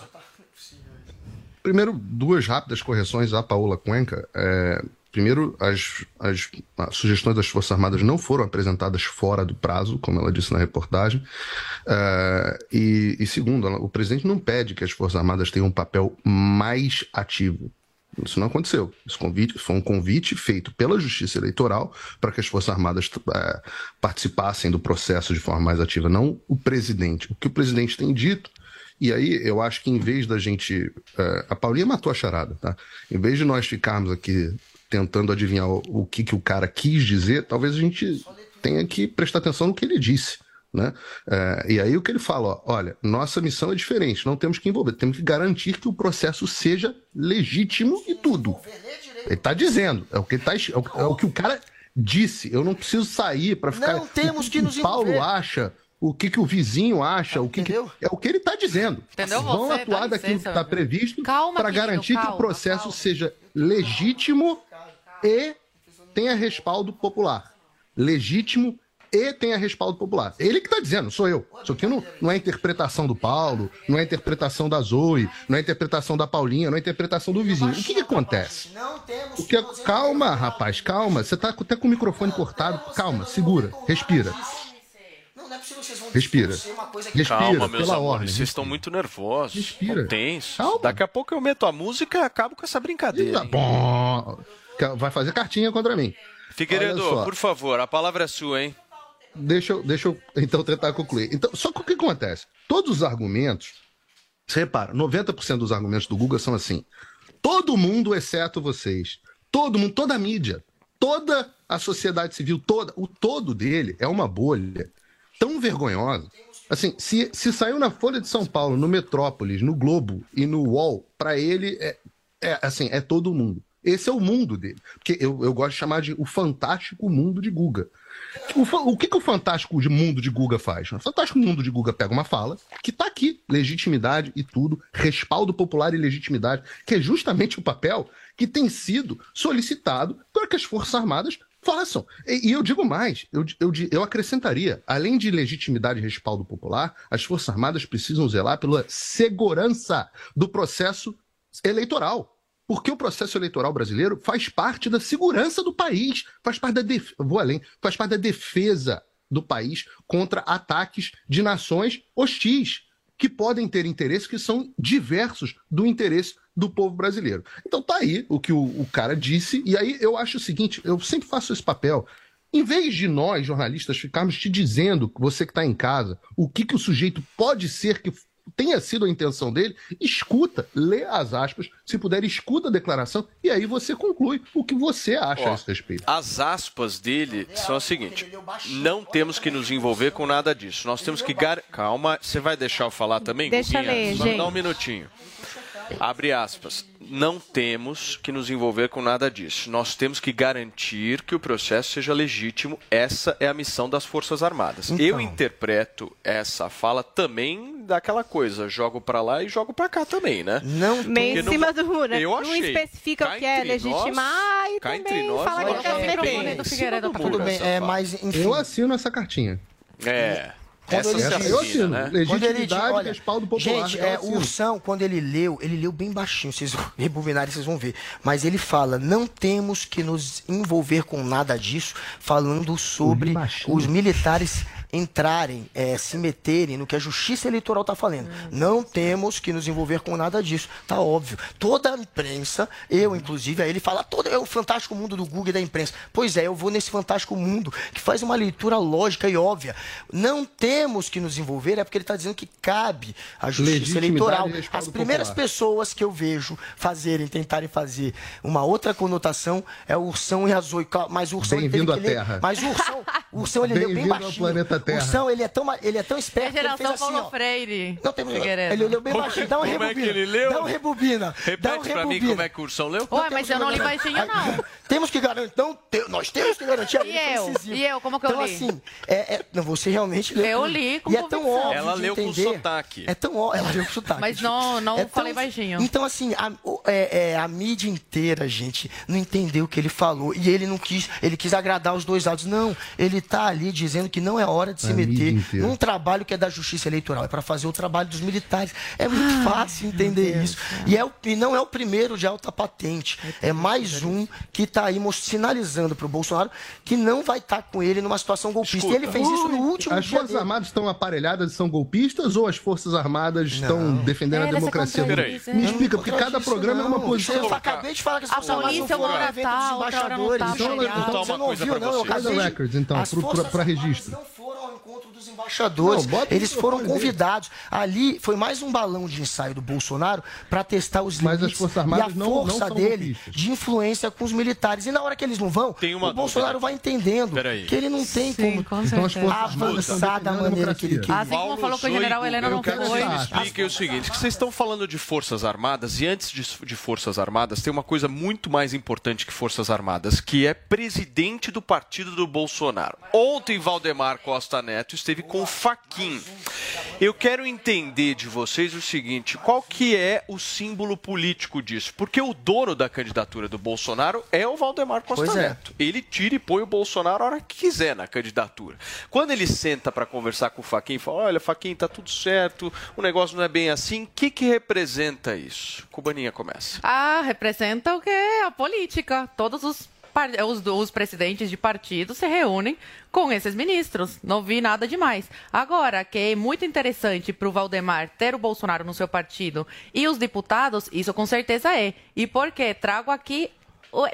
Primeiro, duas rápidas correções à Paola Cuenca. É, primeiro, as, as, as sugestões das Forças Armadas não foram apresentadas fora do prazo, como ela disse na reportagem. É, e, e segundo, o presidente não pede que as Forças Armadas tenham um papel mais ativo. Isso não aconteceu. Esse convite foi um convite feito pela Justiça Eleitoral para que as Forças Armadas eh, participassem do processo de forma mais ativa, não o presidente. O que o presidente tem dito, e aí eu acho que em vez da gente. eh, a Paulinha matou a charada, tá? Em vez de nós ficarmos aqui tentando adivinhar o, o que, que o cara quis dizer, talvez a gente tenha que prestar atenção no que ele disse. Né? É, e aí o que ele fala, ó, olha, nossa missão é diferente, não temos que envolver, temos que garantir que o processo seja legítimo e tudo. Ele está dizendo, é o que ele tá, é o, é o que o cara disse. Eu não preciso sair para ficar. Não temos o que nos o Paulo envolver. acha, o que, que o vizinho acha, o que, que é o que ele está dizendo. Entendeu? Vão Você, atuar dá daquilo que está meu. previsto Calma, para garantir que calma, o processo seja legítimo e tenha respaldo popular. Legítimo e tenha respaldo popular. Ele que está dizendo, sou eu. Isso aqui não, não é interpretação do Paulo, não é interpretação da Zoe, não é interpretação da Paulinha, não é interpretação do vizinho. O que, que acontece? O que é- Calma, rapaz, calma. Você está até com o microfone cortado. Calma, segura, respira. Respira. Respira, Calma, meus pela amores, ordem. vocês estão muito nervosos. Respira. Calma. Daqui a pouco eu meto a música e acabo com essa brincadeira. Tá hein? bom. Vai fazer cartinha contra mim. Figueiredo, por favor, a palavra é sua, hein? Deixa eu, deixa eu então tentar concluir. Então, só que o que acontece? Todos os argumentos, você repara, 90% dos argumentos do Google são assim: todo mundo, exceto vocês, todo mundo, toda a mídia, toda a sociedade civil, toda, o todo dele é uma bolha tão vergonhosa. Assim, se, se saiu na Folha de São Paulo, no Metrópolis, no Globo e no UOL, para ele é, é assim, é todo mundo. Esse é o mundo dele. Porque eu, eu gosto de chamar de o fantástico mundo de Guga. O, o que, que o fantástico de mundo de Guga faz? O fantástico mundo de Guga pega uma fala que tá aqui, legitimidade e tudo, respaldo popular e legitimidade, que é justamente o papel que tem sido solicitado para que as Forças Armadas façam. E, e eu digo mais, eu, eu, eu acrescentaria, além de legitimidade e respaldo popular, as Forças Armadas precisam zelar pela segurança do processo eleitoral. Porque o processo eleitoral brasileiro faz parte da segurança do país, faz parte da def... vou além, faz parte da defesa do país contra ataques de nações hostis, que podem ter interesses que são diversos do interesse do povo brasileiro. Então tá aí o que o, o cara disse, e aí eu acho o seguinte, eu sempre faço esse papel. Em vez de nós, jornalistas, ficarmos te dizendo, você que está em casa, o que, que o sujeito pode ser que tenha sido a intenção dele, escuta, lê as aspas, se puder, escuta a declaração, e aí você conclui o que você acha Ó, a esse respeito. As aspas dele são as seguintes: não temos que nos envolver com nada disso. Nós temos que gar... Calma, você vai deixar eu falar também? Deixa Guguinha? ler, Só gente. dá um minutinho. Abre aspas. Não temos que nos envolver com nada disso. Nós temos que garantir que o processo seja legítimo. Essa é a missão das Forças Armadas. Então. Eu interpreto essa fala também daquela coisa: jogo pra lá e jogo pra cá também, né? Não Meio em cima não- do muro. né? Eu Não achei. especifica Cá o que é legitimar e cá entre também nós, fala que acho quer que meter. bem em cima do muro Tudo bem, é, fala. mas enfim. Eu assino essa cartinha. É. Quando Essa ele eu assina, assino. né? Quando ele respaldo popular. Gente, é, o. Ursão, quando ele leu, ele leu bem baixinho, vocês rebobinarem, vocês vão ver. Mas ele fala, não temos que nos envolver com nada disso, falando sobre os militares entrarem, é, se meterem no que a justiça eleitoral está falando. Não temos que nos envolver com nada disso. Tá óbvio. Toda a imprensa, eu inclusive, aí ele fala, todo é o fantástico mundo do Google e da imprensa. Pois é, eu vou nesse fantástico mundo que faz uma leitura lógica e óbvia. Não temos que nos envolver, é porque ele está dizendo que cabe à justiça eleitoral. As primeiras popular. pessoas que eu vejo fazerem, tentarem fazer uma outra conotação é o Ursão e a Zoe. Claro, Mas o Ursão Bem-vindo que à ler- Terra. Mas o Ursão, o Ursão ele leu bem Bem-vindo ao baixinho. Terra. O Ursão, ele é tão, ele é tão É esperto que ele fez geração assim, Paulo ó. Freire. Não tem Figueiredo. Ele leu bem baixinho. Dá um Como é que rebobina. ele leu? Dá um rebobina. Dá um Repete pra mim rebobina. como é que o Ursão leu. Ué, mas eu não li baixinho, não. Temos que garantir. Não, te- nós temos que garantir a E eu? incisivo. E eu? Como que eu então, li? assim, é, é- não, você realmente leu. Eu com- li com E é tão óbvio Ela de leu com entender. sotaque. É tão óbvio. Ela leu com sotaque. Mas não, não É tão- falei baixinho. Então, assim, a, é- é, a mídia inteira, gente, não entendeu o que ele falou. E ele não quis, ele quis agradar os dois lados. Não, ele tá ali dizendo que não é hora de se A mídia meter num trabalho que é da justiça eleitoral, é para fazer o trabalho dos militares. É muito fácil entender isso. E, é o- e não é o primeiro de alta patente. É mais um que tá aí sinalizando pro Bolsonaro que não vai estar com ele numa situação golpista. E ele fez isso no último As dia Forças dele. Armadas estão aparelhadas e são golpistas ou as Forças Armadas estão defendendo a Elas se democracia? contradizem. Me explica, porque cada programa é uma não. posição. Eu acabei de falar que as A Forças Armadas não foram hora evento tá, dos não embaixadores. tá, Então, então, você não ouviu, não? Eu o acabei de- records, então, Armadas registro. não foram ao encontro dos embaixadores. Não, o Eles foram convidados. Ali foi mais um balão de ensaio do Bolsonaro para testar os Mas as limites Forças e Armadas a não- não força são dele golpistas. de influência com os militares. E na hora que eles não vão, Tem uma o Bolsonaro dúvida. vai entendendo que ele não tem Sim, como com Então avançar da maneira que ele quer. Assim como falou que o general Helena eu não quero foi. expliquem o seguinte, que vocês estão falando de Forças Armadas e antes de, de Forças Armadas tem uma coisa muito mais importante que Forças Armadas, que é presidente do partido do Bolsonaro. Ontem Valdemar Costa Neto esteve com o Faquin. Eu quero entender de vocês o seguinte, qual que é o símbolo político disso? Porque o dono da candidatura do Bolsonaro é o Valdemar Costa Pois é. Neto. Ele tira e põe o Bolsonaro a hora que quiser na candidatura. Quando ele senta para conversar com o Faquin e fala: Olha, Faquin, tá tudo certo, o negócio não é bem assim, o que, que representa isso? Cubaninha começa. Ah, representa o que? A política. Todos os, os, os presidentes de partido se reúnem com esses ministros. Não vi nada demais. Agora, que é muito interessante para o Valdemar ter o Bolsonaro no seu partido e os deputados, isso com certeza é. E por quê? Trago aqui o-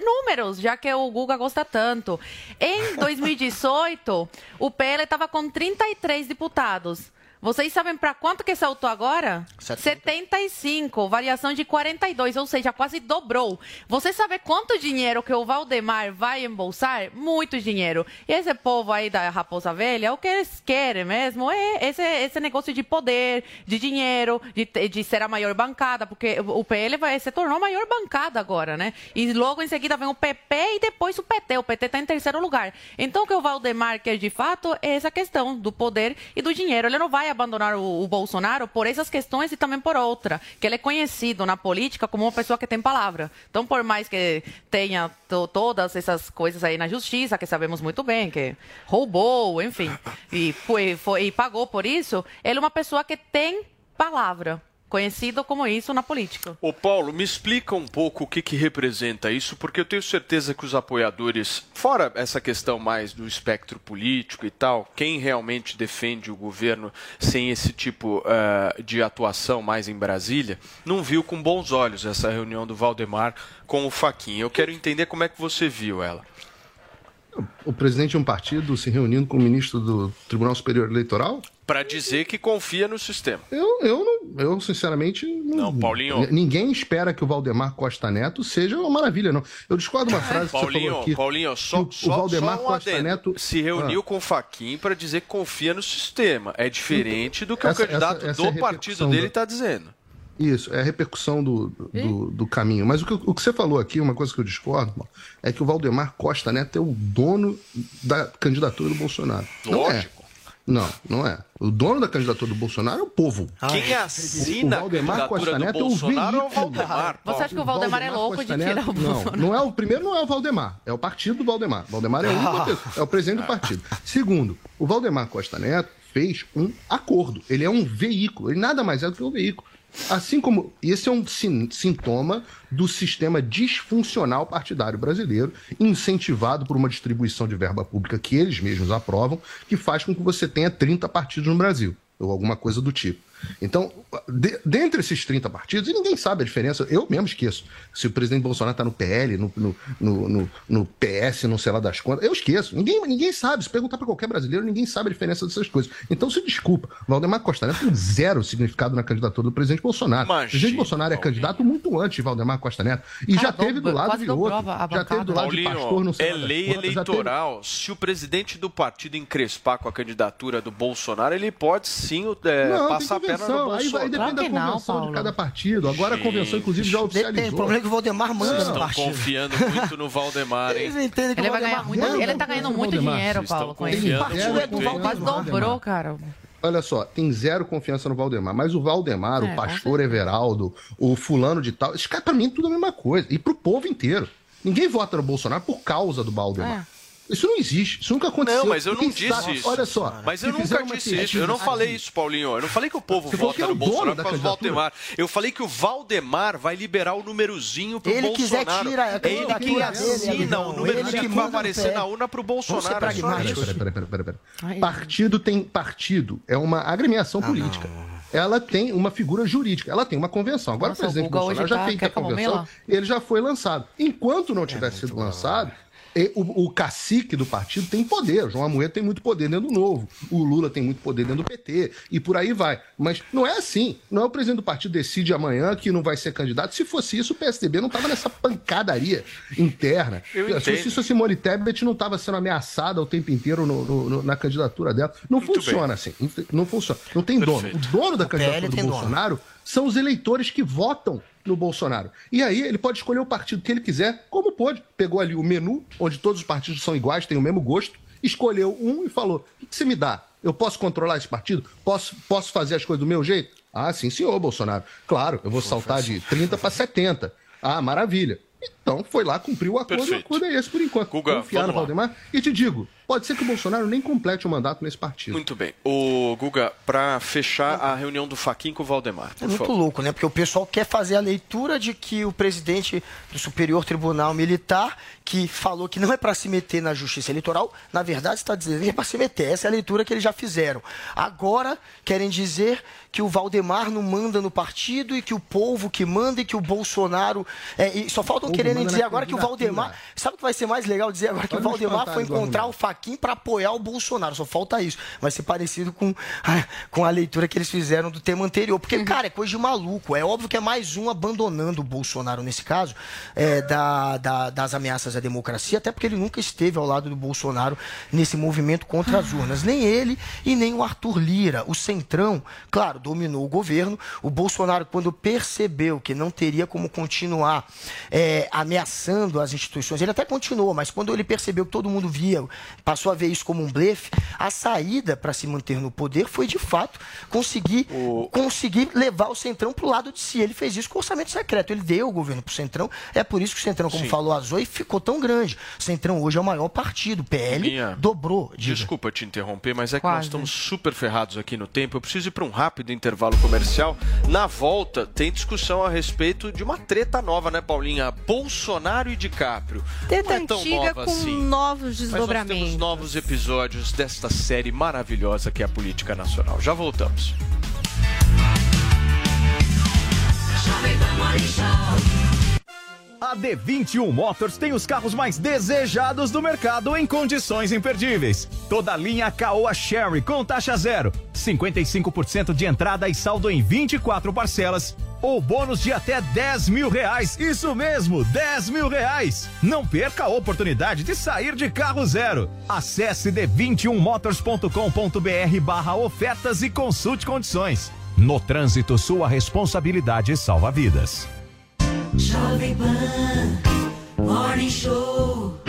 números, já que o Guga gosta tanto. Em 2018, o PL estava com 33 deputados. Vocês sabem para quanto que saltou agora? 75, variação de 42, ou seja, quase dobrou. Você sabe quanto dinheiro que o Valdemar vai embolsar? Muito dinheiro. E esse povo aí da Raposa Velha, o que eles querem mesmo é esse, esse negócio de poder, de dinheiro, de, de ser a maior bancada, porque o PL vai, se tornou a maior bancada agora, né? E logo em seguida vem o PP e depois o PT. O PT está em terceiro lugar. Então o que o Valdemar quer de fato é essa questão do poder e do dinheiro. Ele não vai abandonar o, o, Bolsonaro por essas questões e também por outra, que ele é conhecido na política como uma pessoa que tem palavra. Então, por mais que tenha todas essas coisas aí na justiça, que sabemos muito bem, que roubou, enfim, e, foi, foi, e pagou por isso, ele é uma pessoa que tem palavra conhecido como isso na política. Ô Paulo, me explica um pouco o que, que representa isso, porque eu tenho certeza que os apoiadores, fora essa questão mais do espectro político e tal, quem realmente defende o governo sem esse tipo uh, de atuação mais em Brasília, não viu com bons olhos essa reunião do Valdemar com o Faquinha. Eu quero entender como é que você viu ela. O presidente de um partido se reunindo com o ministro do Tribunal Superior Eleitoral? Para dizer que confia no sistema. Eu, eu, não, eu sinceramente. Não, não, Paulinho. Ninguém espera que o Valdemar Costa Neto seja uma maravilha, não. Eu discordo de uma frase Paulinho, que você falou aqui. Paulinho, só, o, só, o Valdemar só um Costa adendo. Neto. Se reuniu ah. com o Faquin para dizer que confia no sistema. É diferente do que Essa- o candidato essa- essa do é partido dele do- está dizendo. Isso, é a repercussão do, do, do caminho. Mas o que, o que você falou aqui, uma coisa que eu discordo, é que o Valdemar Costa Neto é o dono da candidatura do Bolsonaro. Lógico. Não é. Não, não é. O dono da candidatura do Bolsonaro é o povo. Quem assina o Valdemar a Costa candidatura do Neto é o Bolsonaro é o veículo. Valdemar. Você acha que o Valdemar é louco de Costa tirar Neto- o Não, Bolsonaro? não é o primeiro, não é o Valdemar, é o partido do Valdemar. Valdemar é, pessoa, é o presidente do partido. Segundo, o Valdemar Costa Neto fez um acordo. Ele é um veículo, ele nada mais é do que um veículo. Assim como esse é um sin- sintoma do sistema disfuncional partidário brasileiro, incentivado por uma distribuição de verba pública que eles mesmos aprovam, que faz com que você tenha 30 partidos no Brasil, ou alguma coisa do tipo. Então, de- dentre esses 30 partidos, e ninguém sabe a diferença, eu mesmo esqueço. Se o presidente Bolsonaro está no PL, no, no, no, no- no PS, não sei lá das contas, eu esqueço. Ninguém, ninguém sabe. Se perguntar para qualquer brasileiro, ninguém sabe a diferença dessas coisas. Então, se desculpa, Valdemar Costa Neto tem zero significado na candidatura do presidente Bolsonaro. o presidente Bolsonaro é candidato muito antes de Valdemar Costa Neto. E Cara, já teve do lado de outro. Já teve do lado de Paulinho, pastor, não sei é lá das lei contas, já teve- eleitoral. Se o presidente do partido encrespar com a candidatura do Bolsonaro, ele pode sim é, Não, passar convenção. Aí, aí depende da convenção de cada partido. Agora a convenção, inclusive, já oficializou. O problema é que o Valdemar manda Vocês no estão partido. confiando muito no Valdemar, hein? Eles entendem que Ele vai ganhar muito, ele tá ganhando muito Valdemar, dinheiro, Paulo, com isso. Partido é? Quase dobrou, cara. Olha só, tem zero confiança no Valdemar, mas o Valdemar, É, o pastor Everaldo, o fulano de tal, esses caras pra mim tudo a mesma coisa. E pro povo inteiro. Ninguém vota no Bolsonaro por causa do Valdemar. Isso não existe, isso nunca aconteceu. Não, mas eu não disse sabe- isso. Olha só. Mas eu nunca disse isso. Eu não falei isso, Paulinho. Eu não falei que o povo Você vota é no o Bolsonaro da por causa do candidatura. Valdemar. Eu falei que o Valdemar vai liberar o númerozinho pro Ele quiser, Bolsonaro. tira, é é ele quem assina o númerozinho que que vai aparecer na urna pro Vamos ser Bolsonaro. É. Peraí, peraí, peraí, peraí, peraí. Partido tem partido, é uma agremiação política. Ela tem uma figura jurídica, ela tem uma convenção. Agora Nossa, o presidente o Bolsonaro já tá- fez quer a convenção, ele já foi lançado. Enquanto não tiver sido lançado, o, o cacique do partido tem poder. O João Amoedo tem muito poder dentro do Novo. O Lula tem muito poder dentro do PT. E por aí vai. Mas não é assim. Não é o presidente do partido decide amanhã que não vai ser candidato. Se fosse isso, o PSDB não estava nessa pancadaria interna. Eu Se fosse isso, a Simone Tebet não estava sendo ameaçada o tempo inteiro no- no- no- na candidatura dela. Não Muito funciona assim. Não funciona. Não tem dono. O dono da candidatura do tem dono. Bolsonaro são os eleitores que votam no Bolsonaro. E aí ele pode escolher o partido que ele quiser, como pôde. Pegou ali o menu, onde todos os partidos são iguais, têm o mesmo gosto, escolheu um e falou: o que você me dá? Eu posso controlar esse partido? Posso, posso fazer as coisas do meu jeito? Ah, sim, senhor, Bolsonaro. Claro, eu vou saltar de 30 para 70. Ah, maravilha. Então foi lá, cumpriu o acordo, Perfeito. o acordo é esse por enquanto. Guga, Confiar no vamos lá. Valdemar. E te digo, pode ser que o Bolsonaro nem complete o mandato nesse partido. Muito bem. O Guga, para fechar a reunião do Faquin com o Valdemar. É muito favor. louco, né? Porque o pessoal quer fazer a leitura de que o presidente do Superior Tribunal Militar, que falou que não é para se meter na justiça eleitoral, na verdade está dizendo que é para se meter. Essa é a leitura que eles já fizeram. Agora querem dizer que o Valdemar não manda no partido e que o povo que manda e que o Bolsonaro. é, e só faltam dizer agora que o. Valdemar. Sabe o que vai ser mais legal dizer agora? Que o Olha Valdemar foi encontrar o Faquin para apoiar o Bolsonaro. Só falta isso. Vai ser parecido com a, com a leitura que eles fizeram do tema anterior. Porque, cara, é coisa de maluco. É óbvio que é mais um abandonando o Bolsonaro nesse caso, é, da, da- das ameaças à democracia, até porque ele nunca esteve ao lado do Bolsonaro nesse movimento contra as urnas. Nem ele e nem o Arthur Lira. O Centrão, claro, dominou o governo. O Bolsonaro, quando percebeu que não teria como continuar é, ameaçando as instituições, ele até continuou, mas quando ele percebeu que todo mundo via, passou a ver isso como um blefe, a saída para se manter no poder foi, de fato, conseguir, conseguir levar o Centrão para o lado de si. Ele fez isso com orçamento secreto. Ele deu o governo para o Centrão. É por isso que o Centrão, como Sim. falou a Zoe, ficou tão grande. O Centrão hoje é o maior partido. O PL Minha- dobrou. diga. Desculpa te interromper, mas é que Quase. nós estamos super ferrados aqui no tempo. Eu preciso ir para um rápido intervalo comercial. Na volta, tem discussão a respeito de uma treta nova, né, Paulinha? Bolsonaro e DiCaprio. Treta Não é tão antiga nova com assim. novos Mas nós desdobramentos. temos novos episódios desta série maravilhosa que é a política nacional. Já voltamos. A D21 Motors tem os carros mais desejados do mercado em condições imperdíveis. Toda a linha Caoa Sherry com taxa zero, 55% de entrada e saldo em 24 parcelas. Ou bônus de até 10 mil reais. Isso mesmo, 10 mil reais. Não perca a oportunidade de sair de carro zero. Acesse d21motors.com.br barra ofertas e consulte condições. No trânsito, sua responsabilidade salva vidas. Jovem Pan Morning Show.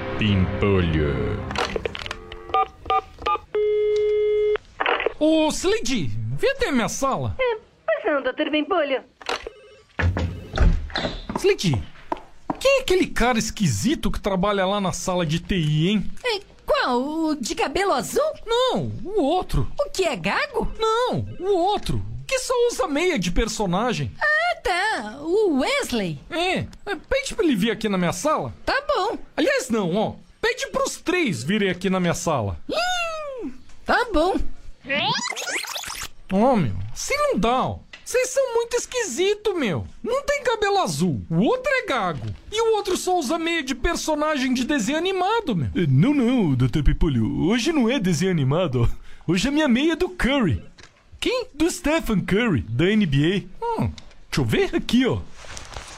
Pimpolho. Ô, Slade, vem até a minha sala. Pois não, doutor Bempolho. Slade, quem é aquele cara esquisito que trabalha lá na sala de TI, hein? Qual? O de cabelo azul? Não, o outro. O que é gago? Não, o outro. Que só usa meia de personagem. Ah, tá. O Wesley. É, é, pede pra ele vir aqui na minha sala. Tá bom. Aliás, não, ó. Pede pros três virem aqui na minha sala. Hum, tá bom. Ó, meu, assim não dá, ó. Vocês são muito esquisito, meu. Um tem cabelo azul, o outro é gago. E o outro só usa meia de personagem de desenho animado, meu. Não, não, Dr. Pimpolho. Hoje não é desenho animado. Hoje a minha meia é do Curry. Quem? Do Stephen Curry, da NBA. Hum, deixa eu ver. Aqui, ó.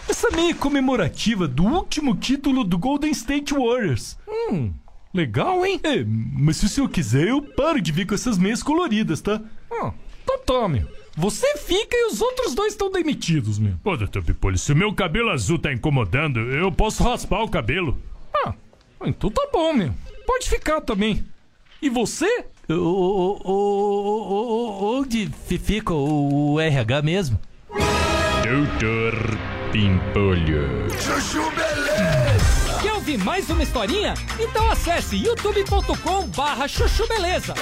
Essa meia comemorativa do último título do Golden State Warriors. Hum, legal, hein? É, mas se o senhor quiser, eu paro de vir com essas meias coloridas, tá? Ah, então meu. Você fica e os outros dois estão demitidos, meu. Ô, Dr. Pipolho, se o meu cabelo azul tá incomodando, eu posso raspar o cabelo. Ah, então tá bom, meu. Pode ficar também. E você? O, o, o, onde fica o RH mesmo? Doutor Pimpolho. Chuchu Beleza. Quer ouvir mais uma historinha? Então acesse youtube.com barra chuchu beleza.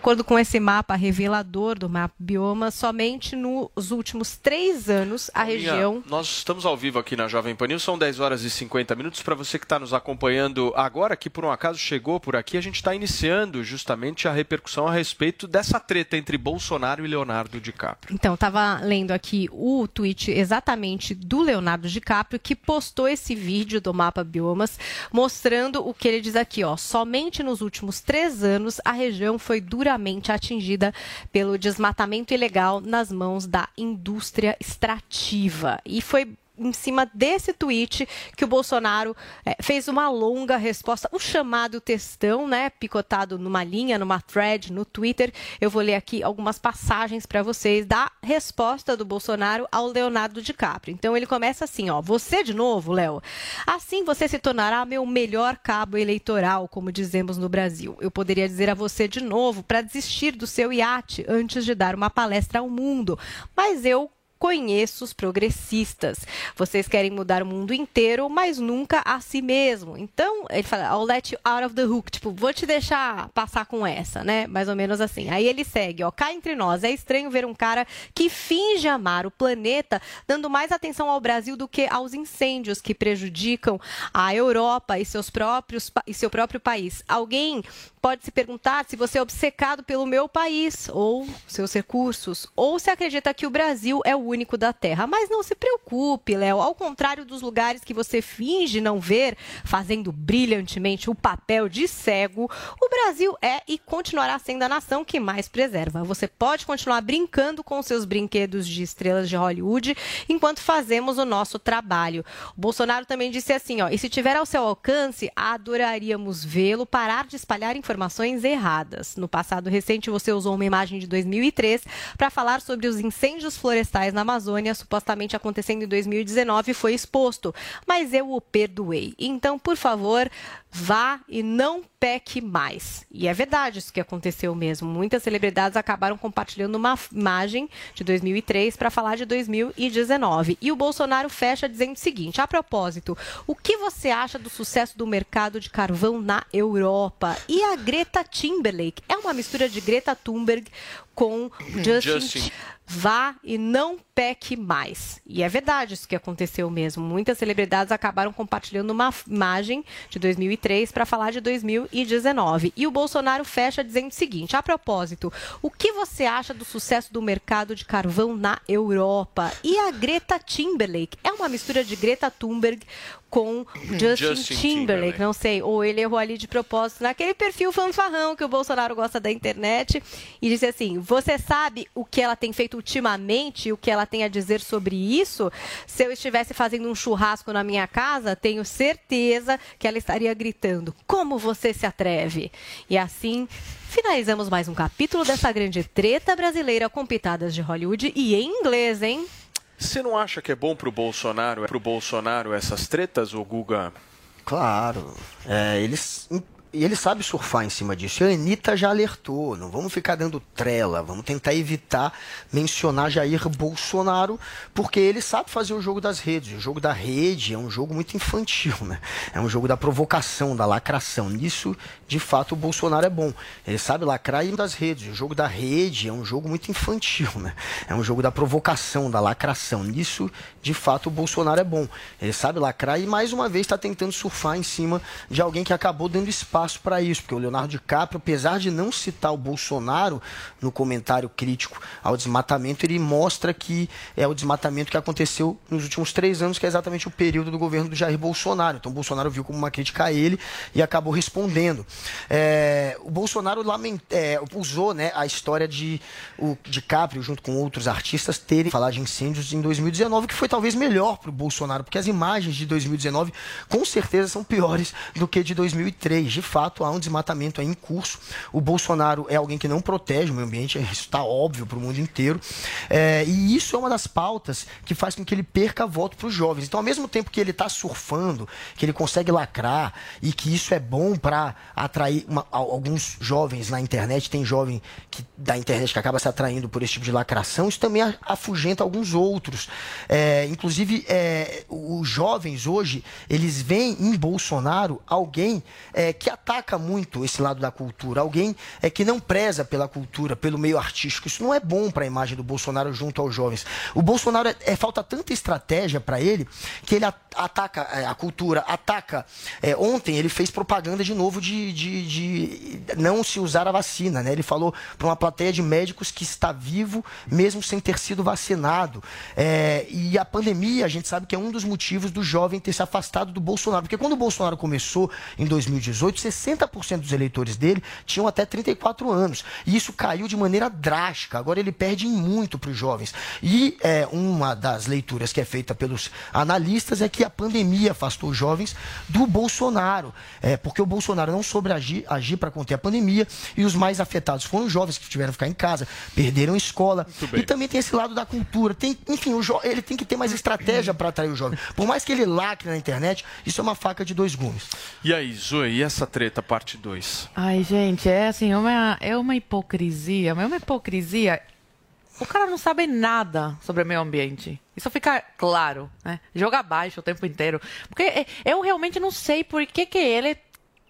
Acordo com esse mapa revelador do mapa bioma, somente nos últimos três anos a região. Nós estamos ao vivo aqui na Jovem Pan News, são 10 horas e 50 minutos. Para você que está nos acompanhando agora, que por um acaso chegou por aqui, a gente está iniciando justamente a repercussão a respeito dessa treta entre Bolsonaro e Leonardo DiCaprio. Então, estava lendo aqui o tweet exatamente do Leonardo DiCaprio, que postou esse vídeo do mapa biomas, mostrando o que ele diz aqui, ó. Somente nos últimos três anos a região foi duramente atingida pelo desmatamento ilegal nas mãos da indústria extrativa. E foi em cima desse tweet que o Bolsonaro eh, fez uma longa resposta, o chamado textão, né, picotado numa linha, numa thread no Twitter. Eu vou ler aqui algumas passagens para vocês da resposta do Bolsonaro ao Leonardo DiCaprio. Então ele começa assim, ó: "Você de novo, Léo. Assim você se tornará meu melhor cabo eleitoral, como dizemos no Brasil. Eu poderia dizer a você de novo para desistir do seu iate antes de dar uma palestra ao mundo, mas eu conheço os progressistas. Vocês querem mudar o mundo inteiro, mas nunca a si mesmo. Então, ele fala, I'll let you out of the hook. Tipo, vou te deixar passar com essa, né? Mais ou menos assim. Aí ele segue, ó. Cá entre nós, é estranho ver um cara que finge amar o planeta, dando mais atenção ao Brasil do que aos incêndios que prejudicam a Europa e seus próprios e seu próprio país. Alguém pode se perguntar se você é obcecado pelo meu país ou seus recursos, ou se acredita que o Brasil é o único da Terra. Mas não se preocupe, Léo. Ao contrário dos lugares que você finge não ver, fazendo brilhantemente o papel de cego, o Brasil é e continuará sendo a nação que mais preserva. Você pode continuar brincando com seus brinquedos de estrelas de Hollywood enquanto fazemos o nosso trabalho. O Bolsonaro também disse assim, ó, e se tiver ao seu alcance, adoraríamos vê-lo parar de espalhar informações erradas. No passado recente, você usou uma imagem de 2003 para falar sobre os incêndios florestais na Amazônia, supostamente acontecendo em 2019, e foi exposto. Mas eu o perdoei. Então, por favor, vá e não peque mais. E é verdade isso que aconteceu mesmo. Muitas celebridades acabaram compartilhando uma imagem de 2003 para falar de 2019. E o Bolsonaro fecha dizendo o seguinte: a propósito, o que você acha do sucesso do mercado de carvão na Europa? E a Greta Thunberg? É uma mistura de Greta Thunberg com Justin. Justin. Vá e não peque mais. E é verdade isso que aconteceu mesmo. Muitas celebridades acabaram compartilhando uma imagem de 2003 para falar de 2019. E o Bolsonaro fecha dizendo o seguinte: a propósito, o que você acha do sucesso do mercado de carvão na Europa? E a Greta Thunberg? É uma mistura de Greta Thunberg com Justin, Justin Timberlake, Timberlake. não sei, ou ele errou ali de propósito naquele perfil fanfarrão que o Bolsonaro gosta da internet e disse assim: "Você sabe o que ela tem feito ultimamente, o que ela tem a dizer sobre isso? Se eu estivesse fazendo um churrasco na minha casa, tenho certeza que ela estaria gritando: "Como você se atreve?". E assim Finalizamos mais um capítulo dessa grande treta brasileira com pitadas de Hollywood e em inglês, hein? Você não acha que é bom pro Bolsonaro, pro Bolsonaro essas tretas, ô Guga? Claro. É, eles, e ele sabe surfar em cima disso. E a Anitta já alertou. Não vamos ficar dando trela. Vamos tentar evitar mencionar Jair Bolsonaro, porque ele sabe fazer o jogo das redes. O jogo da rede é um jogo muito infantil, né? É um jogo da provocação, da lacração. Nisso, de fato, o Bolsonaro é bom. Ele sabe lacrar e das redes. O jogo da rede é um jogo muito infantil, né? É um jogo da provocação, da lacração. Nisso, de fato, o Bolsonaro é bom. Ele sabe lacrar e, mais uma vez, está tentando surfar em cima de alguém que acabou dando espaço para isso, porque o Leonardo DiCaprio, apesar de não citar o Bolsonaro no comentário crítico ao desmatamento, ele mostra que é o desmatamento que aconteceu nos últimos três anos, que é exatamente o período do governo do Jair Bolsonaro. Então, o Bolsonaro viu como uma crítica a ele e acabou respondendo. É, o Bolsonaro lament, é, usou né, a história de o DiCaprio, junto com outros artistas, terem falado de incêndios em 2019, que foi talvez melhor para o Bolsonaro, porque as imagens de 2019 com certeza são piores do que de 2003. De fato há um desmatamento em curso. O Bolsonaro é alguém que não protege o meio ambiente, isso está óbvio para o mundo inteiro. É, e isso é uma das pautas que faz com que ele perca voto para os jovens. Então, ao mesmo tempo que ele está surfando, que ele consegue lacrar e que isso é bom para atrair uma, alguns jovens na internet, tem jovem que, da internet que acaba se atraindo por esse tipo de lacração, isso também afugenta alguns outros. É, inclusive, é, os jovens hoje, eles veem em Bolsonaro alguém é, que ataca muito esse lado da cultura, alguém é, que não preza pela cultura, pelo meio artístico. Isso não é bom para a imagem do Bolsonaro junto aos jovens. O Bolsonaro é, é falta tanta estratégia para ele que ele ataca é, a cultura, ataca. É, ontem ele fez propaganda de novo de, de, de não se usar a vacina. Né? Ele falou para uma plateia de médicos que está vivo mesmo sem ter sido vacinado. É, e a pandemia, a gente sabe que é um dos motivos do jovem ter se afastado do Bolsonaro. Porque quando o Bolsonaro começou em 2018, 60% dos eleitores dele tinham até 34 anos. E isso caiu de maneira drástica. Agora ele perde em muito para os jovens. E é, uma das leituras que é feita pelos analistas é que a pandemia afastou os jovens do Bolsonaro. É, porque o Bolsonaro não soube agir, agir para conter a pandemia e os mais afetados foram os jovens que tiveram que ficar em casa, perderam escola. E também tem esse lado da cultura. Tem, enfim, o ele tem que ter mais estratégia para atrair o jovem. Por mais que ele lacre na internet, isso é uma faca de dois gumes. E aí, Zoe, e essa treta parte 2? Ai, gente, é assim, é uma, é uma hipocrisia, é uma hipocrisia. O cara não sabe nada sobre o meio ambiente. Isso fica claro, né? Joga abaixo o tempo inteiro. Porque é, eu realmente não sei por que, que ele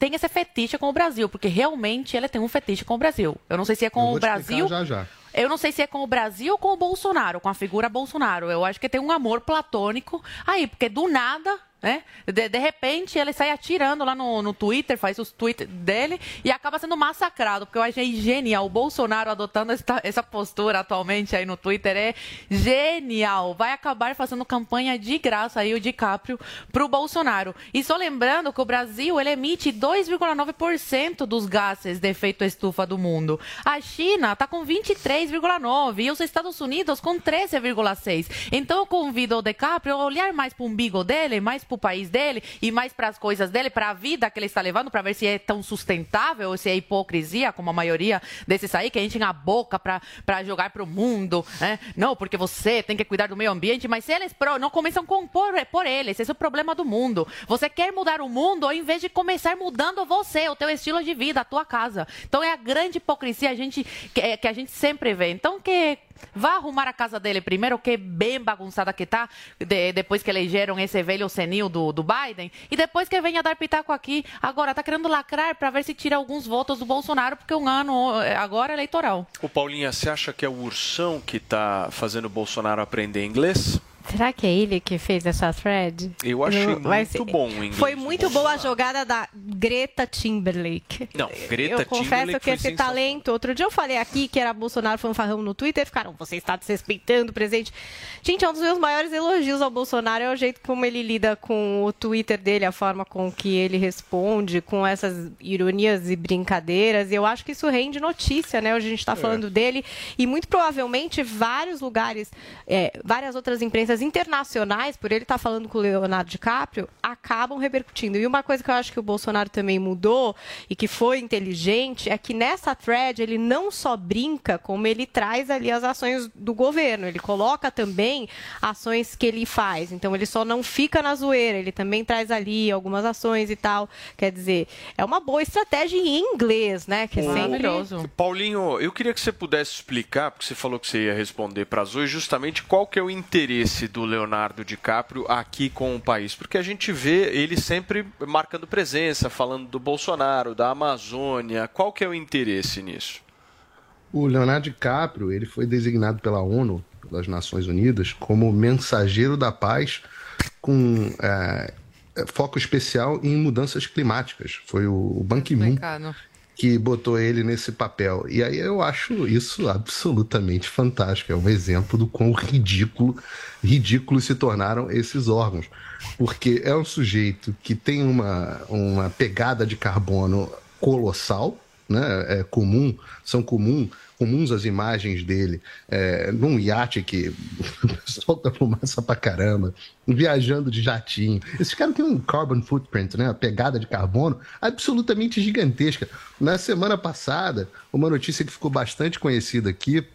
tem esse fetiche com o Brasil, porque realmente ele tem um fetiche com o Brasil. Eu não sei se é com o Brasil. Já, já. Eu não sei se é com o Brasil ou com o Bolsonaro, com a figura Bolsonaro. Eu acho que tem um amor platônico aí, porque do nada né? De, de, repente ele sai atirando lá no, no Twitter, faz os tweets dele e acaba sendo massacrado, porque eu achei genial. O Bolsonaro adotando essa, essa postura atualmente aí no Twitter é genial. Vai acabar fazendo campanha de graça aí o DiCaprio pro Bolsonaro. E só lembrando que o Brasil ele emite 2,9% dos gases de efeito estufa do mundo. A China está com 23,9% e os Estados Unidos com 13,6%. Então eu convido o DiCaprio a olhar mais para o umbigo dele, mais para o país dele e mais para as coisas dele, para a vida que ele está levando, para ver se é tão sustentável ou se é hipocrisia, como a maioria desses aí, que a gente tem a boca para jogar para o mundo. Né? Não, porque você tem que cuidar do meio ambiente, mas se eles não começam por eles, esse é o problema do mundo. Você quer mudar o mundo ao invés de começar mudando você, o teu estilo de vida, a tua casa. Então é a grande hipocrisia a gente, que, que a gente sempre vê. Então que Vá arrumar a casa dele primeiro, que é bem bagunçada que tá, de, depois que elegeram esse velho senil do, do Biden, e depois que venha dar pitaco aqui. Agora, tá querendo lacrar para ver se tira alguns votos do Bolsonaro, porque um ano agora é eleitoral. O Paulinha, você acha que é o Ursão que tá fazendo o Bolsonaro aprender inglês? Será que é ele que fez essa thread? Eu achei muito ser... bom inglês. Foi muito boa a jogada da Greta Timberlake. Não, Greta eu confesso que esse talento. Outro dia eu falei aqui que era Bolsonaro fanfarrão no Twitter. Ficaram, você está desrespeitando o presidente. Gente, é um dos meus maiores elogios ao Bolsonaro é o jeito como ele lida com o Twitter dele, a forma com que ele responde, com essas ironias e brincadeiras. E eu acho que isso rende notícia, né? Hoje a gente está é. falando dele. E muito provavelmente vários lugares, é, várias outras imprensas internacionais, por ele estar tá falando com o Leonardo DiCaprio, acabam repercutindo. E uma coisa que eu acho que o Bolsonaro também mudou e que foi inteligente é que nessa thread ele não só brinca, como ele traz ali as ações do governo. Ele coloca também ações que ele faz. Então ele só não fica na zoeira, ele também traz ali algumas ações e tal. Quer dizer, é uma boa estratégia em inglês, né? Que é sempre... Paulinho, eu queria que você pudesse explicar, porque você falou que você ia responder para as hoje, justamente qual que é o interesse do Leonardo DiCaprio aqui com o país? Porque a gente vê ele sempre marcando presença, falando do Bolsonaro, da Amazônia. Qual que é o interesse nisso? O Leonardo DiCaprio ele foi designado pela ONU, pelas Nações Unidas, como mensageiro da paz com é, foco especial em mudanças climáticas. Foi o Ban Ki-moon que botou ele nesse papel. E aí eu acho isso absolutamente fantástico. É um exemplo do quão ridículo, ridículo se tornaram esses órgãos. Porque é um sujeito que tem uma, uma pegada de carbono colossal, né? É comum, são comum comuns as imagens dele é, num iate que solta fumaça pra caramba, viajando de jatinho. Esse cara tem um carbon footprint, né? Uma pegada de carbono absolutamente gigantesca. Na semana passada, uma notícia que ficou bastante conhecida aqui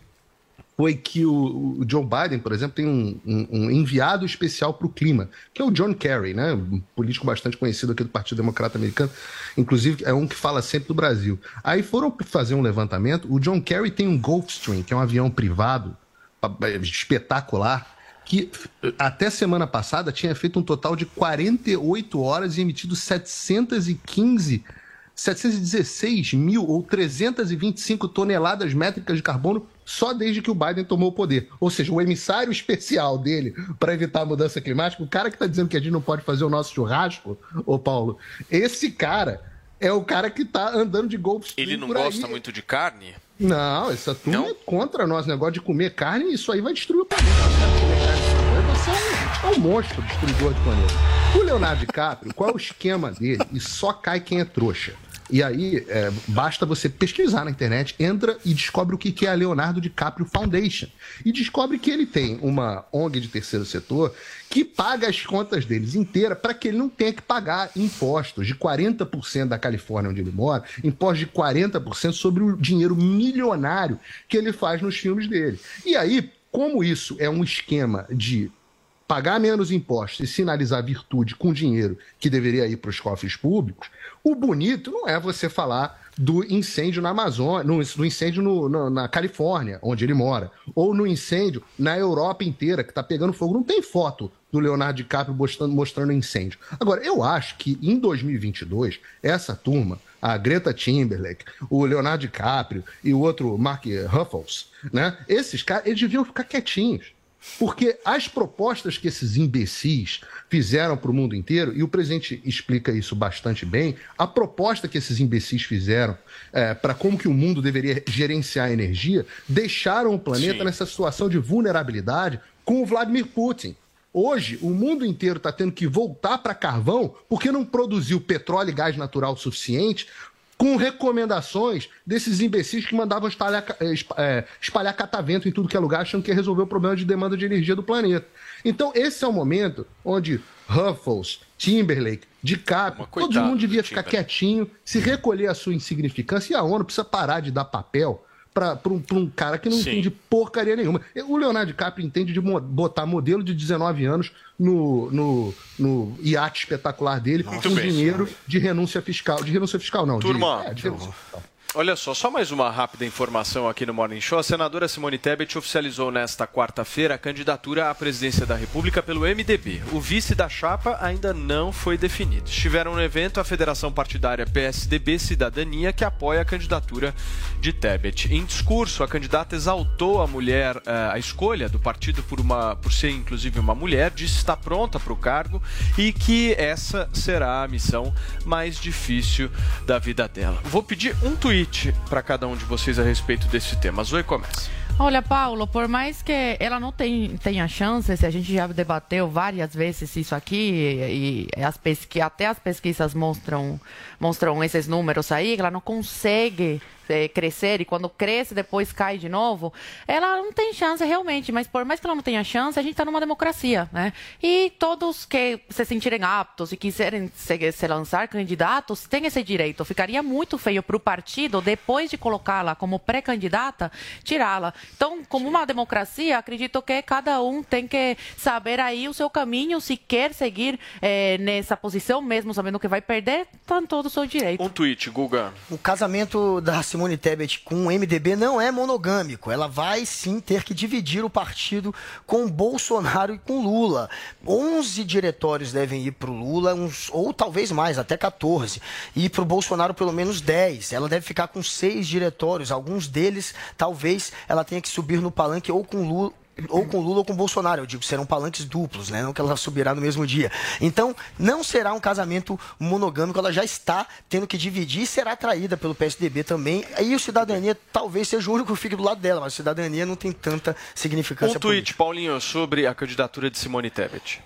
foi que o, o Joe Biden, por exemplo, tem um, um, um enviado especial para o clima, que é o John Kerry, né? um político bastante conhecido aqui do Partido Democrata Americano, inclusive é um que fala sempre do Brasil. Aí foram fazer um levantamento, o John Kerry tem um Gulfstream, que é um avião privado espetacular, que até semana passada tinha feito um total de 48 horas e emitido 715 716 mil ou 325 toneladas métricas de carbono só desde que o Biden tomou o poder. Ou seja, o emissário especial dele para evitar a mudança climática, o cara que está dizendo que a gente não pode fazer o nosso churrasco, ô Paulo, esse cara é o cara que está andando de Gulf Ele não gosta aí. muito de carne? Não, essa turma não? é contra nós, negócio de comer carne, isso aí vai destruir o planeta. Você é um, é um monstro destruidor de planeta. O Leonardo DiCaprio, qual é o esquema dele? E só cai quem é trouxa. E aí, é, basta você pesquisar na internet, entra e descobre o que é a Leonardo DiCaprio Foundation. E descobre que ele tem uma ONG de terceiro setor que paga as contas deles inteiras para que ele não tenha que pagar impostos de 40% da Califórnia onde ele mora, impostos de 40% sobre o dinheiro milionário que ele faz nos filmes dele. E aí, como isso é um esquema de pagar menos impostos e sinalizar virtude com dinheiro que deveria ir para os cofres públicos, o bonito não é você falar do incêndio na Amazônia, do incêndio no, no, na Califórnia, onde ele mora, ou no incêndio na Europa inteira, que está pegando fogo. Não tem foto do Leonardo DiCaprio mostrando, mostrando incêndio. Agora, eu acho que em 2022, essa turma, a Greta Timberlake, o Leonardo DiCaprio e o outro Mark Ruffles, né? Esses caras, eles deviam ficar quietinhos. Porque as propostas que esses imbecis fizeram para o mundo inteiro, e o presidente explica isso bastante bem, a proposta que esses imbecis fizeram é, para como que o mundo deveria gerenciar a energia, deixaram o planeta Sim. nessa situação de vulnerabilidade com o Vladimir Putin. Hoje, o mundo inteiro está tendo que voltar para carvão porque não produziu petróleo e gás natural suficiente com recomendações desses imbecis que mandavam espalhar, eh, eh, espalhar catavento em tudo que é lugar, achando que ia resolver o problema de demanda de energia do planeta. Então, esse é o momento onde Ruffles, Timberlake, DiCaprio, todo mundo devia ficar quietinho, se recolher a sua insignificância, e a ONU precisa parar de dar papel para um, um, cara que não Sim. entende porcaria nenhuma. O Leonardo DiCaprio entende de botar modelo de 19 anos no, no, no iate espetacular dele Muito com bem, dinheiro de renúncia fiscal. De renúncia fiscal, não. Turma, de, é, de renúncia fiscal. Olha só, só mais uma rápida informação aqui no Morning Show. A senadora Simone Tebet oficializou nesta quarta-feira a candidatura à presidência da República pelo MDB. O vice da chapa ainda não foi definido. Estiveram no evento a Federação Partidária PSDB Cidadania, que apoia a candidatura de Tebet. Em discurso, a candidata exaltou a mulher, eh, a escolha do partido por, uma, por ser inclusive uma mulher, disse estar pronta para o cargo e que essa será a missão mais difícil da vida dela. Vou pedir um tweet para cada um de vocês a respeito desse tema. Zoe começa. Olha, Paulo, por mais que ela não tem, tenha chance, se a gente já debateu várias vezes isso aqui, e as pesqui, até as pesquisas mostram, mostram esses números aí, ela não consegue é, crescer e quando cresce depois cai de novo, ela não tem chance realmente. Mas por mais que ela não tenha chance, a gente está numa democracia, né? E todos que se sentirem aptos e quiserem se, se lançar candidatos têm esse direito. Ficaria muito feio para o partido, depois de colocá-la como pré-candidata, tirá-la. Então, como uma democracia, acredito que cada um tem que saber aí o seu caminho, se quer seguir é, nessa posição, mesmo sabendo que vai perder, está todo o seu direito. Um tweet, Guga. O casamento da Simone Tebet com o MDB não é monogâmico. Ela vai sim ter que dividir o partido com Bolsonaro e com Lula. 11 diretórios devem ir para o Lula, uns, ou talvez mais, até 14. E para o Bolsonaro, pelo menos 10. Ela deve ficar com seis diretórios. Alguns deles, talvez, ela tenha que subir no palanque ou com Lula ou com Lula ou com Bolsonaro, eu digo, serão palanques duplos, né? Não que ela subirá no mesmo dia. Então, não será um casamento monogâmico, ela já está tendo que dividir e será traída pelo PSDB também. Aí o Cidadania talvez seja o único que fique do lado dela, mas a Cidadania não tem tanta significância. Um tweet, política. Paulinho, sobre a candidatura de Simone Tebet.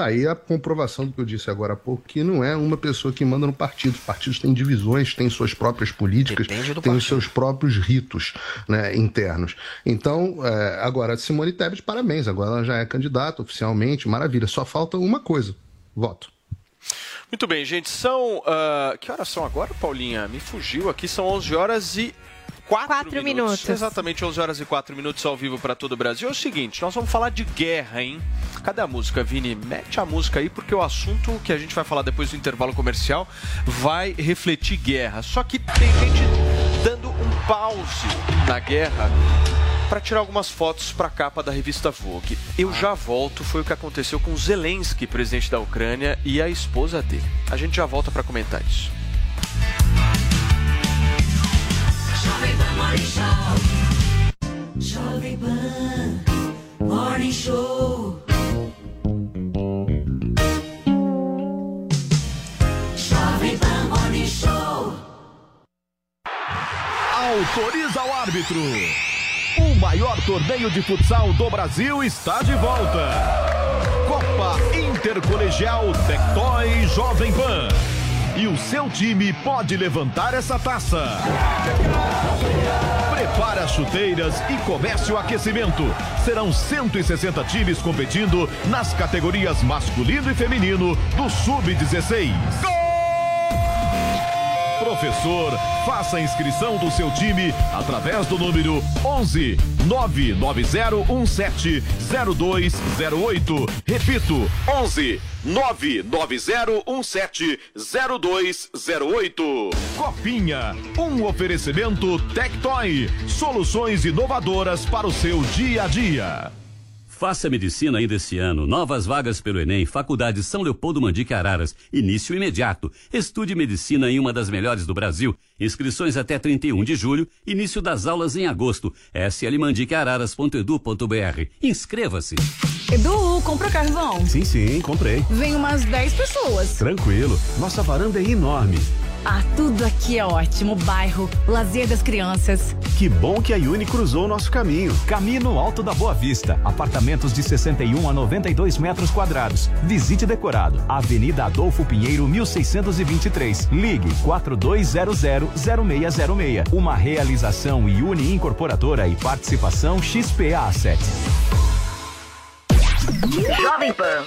Tá aí a comprovação do que eu disse agora há pouco, que não é uma pessoa que manda no partido. Os partidos têm divisões, têm suas próprias políticas, têm os seus próprios ritos né, internos. Então, é, agora, Simone Tebet, parabéns, agora ela já é candidata oficialmente, maravilha. Só falta uma coisa: voto. Muito bem, gente, são. ah, que horas são agora, Paulinha? Me fugiu aqui, são 11 horas e 4, Quatro minutos. Exatamente, 11 horas e 4 minutos ao vivo para todo o Brasil. É o seguinte, nós vamos falar de guerra, hein? Cadê a música, Vini? Mete a música aí, porque o assunto que a gente vai falar depois do intervalo comercial vai refletir guerra. Só que tem gente dando um pause na guerra para tirar algumas fotos para a capa da revista Vogue. Eu já volto, foi o que aconteceu com Zelensky, presidente da Ucrânia, e a esposa dele. A gente já volta para comentar isso. Jovem Pan Morning Show. Jovem Pan Morning Show. Jovem Pan Morning Show. Autoriza o árbitro. O maior torneio de futsal do Brasil está de volta. Copa Intercolegial Tectoy Jovem Pan. E o seu time pode levantar essa taça. Prepare as chuteiras e comece o aquecimento. Serão 160 times competindo nas categorias masculino e feminino do Sub-16. Professor, faça a inscrição do seu time através do número 11 99017 0208. Repito, 11 99017 0208. Copinha, um oferecimento Tectoy, soluções inovadoras para o seu dia a dia. Faça medicina ainda esse ano. Novas vagas pelo Enem, Faculdade São Leopoldo Mandique Araras. Início imediato. Estude medicina em uma das melhores do Brasil. Inscrições até 31 de julho. Início das aulas em agosto. slmandiqueararas.edu.br. Inscreva-se. Edu, comprou carvão? Sim, sim, comprei. Vem umas 10 pessoas. Tranquilo. Nossa varanda é enorme. Ah, tudo aqui é ótimo. Bairro, lazer das crianças. Que bom que a Uni cruzou o nosso caminho. Caminho Alto da Boa Vista. Apartamentos de 61 a 92 metros quadrados. Visite decorado. Avenida Adolfo Pinheiro, 1623. Ligue 4200-0606. Uma realização Uni Incorporadora e participação XPA Asset. Jovem Pan.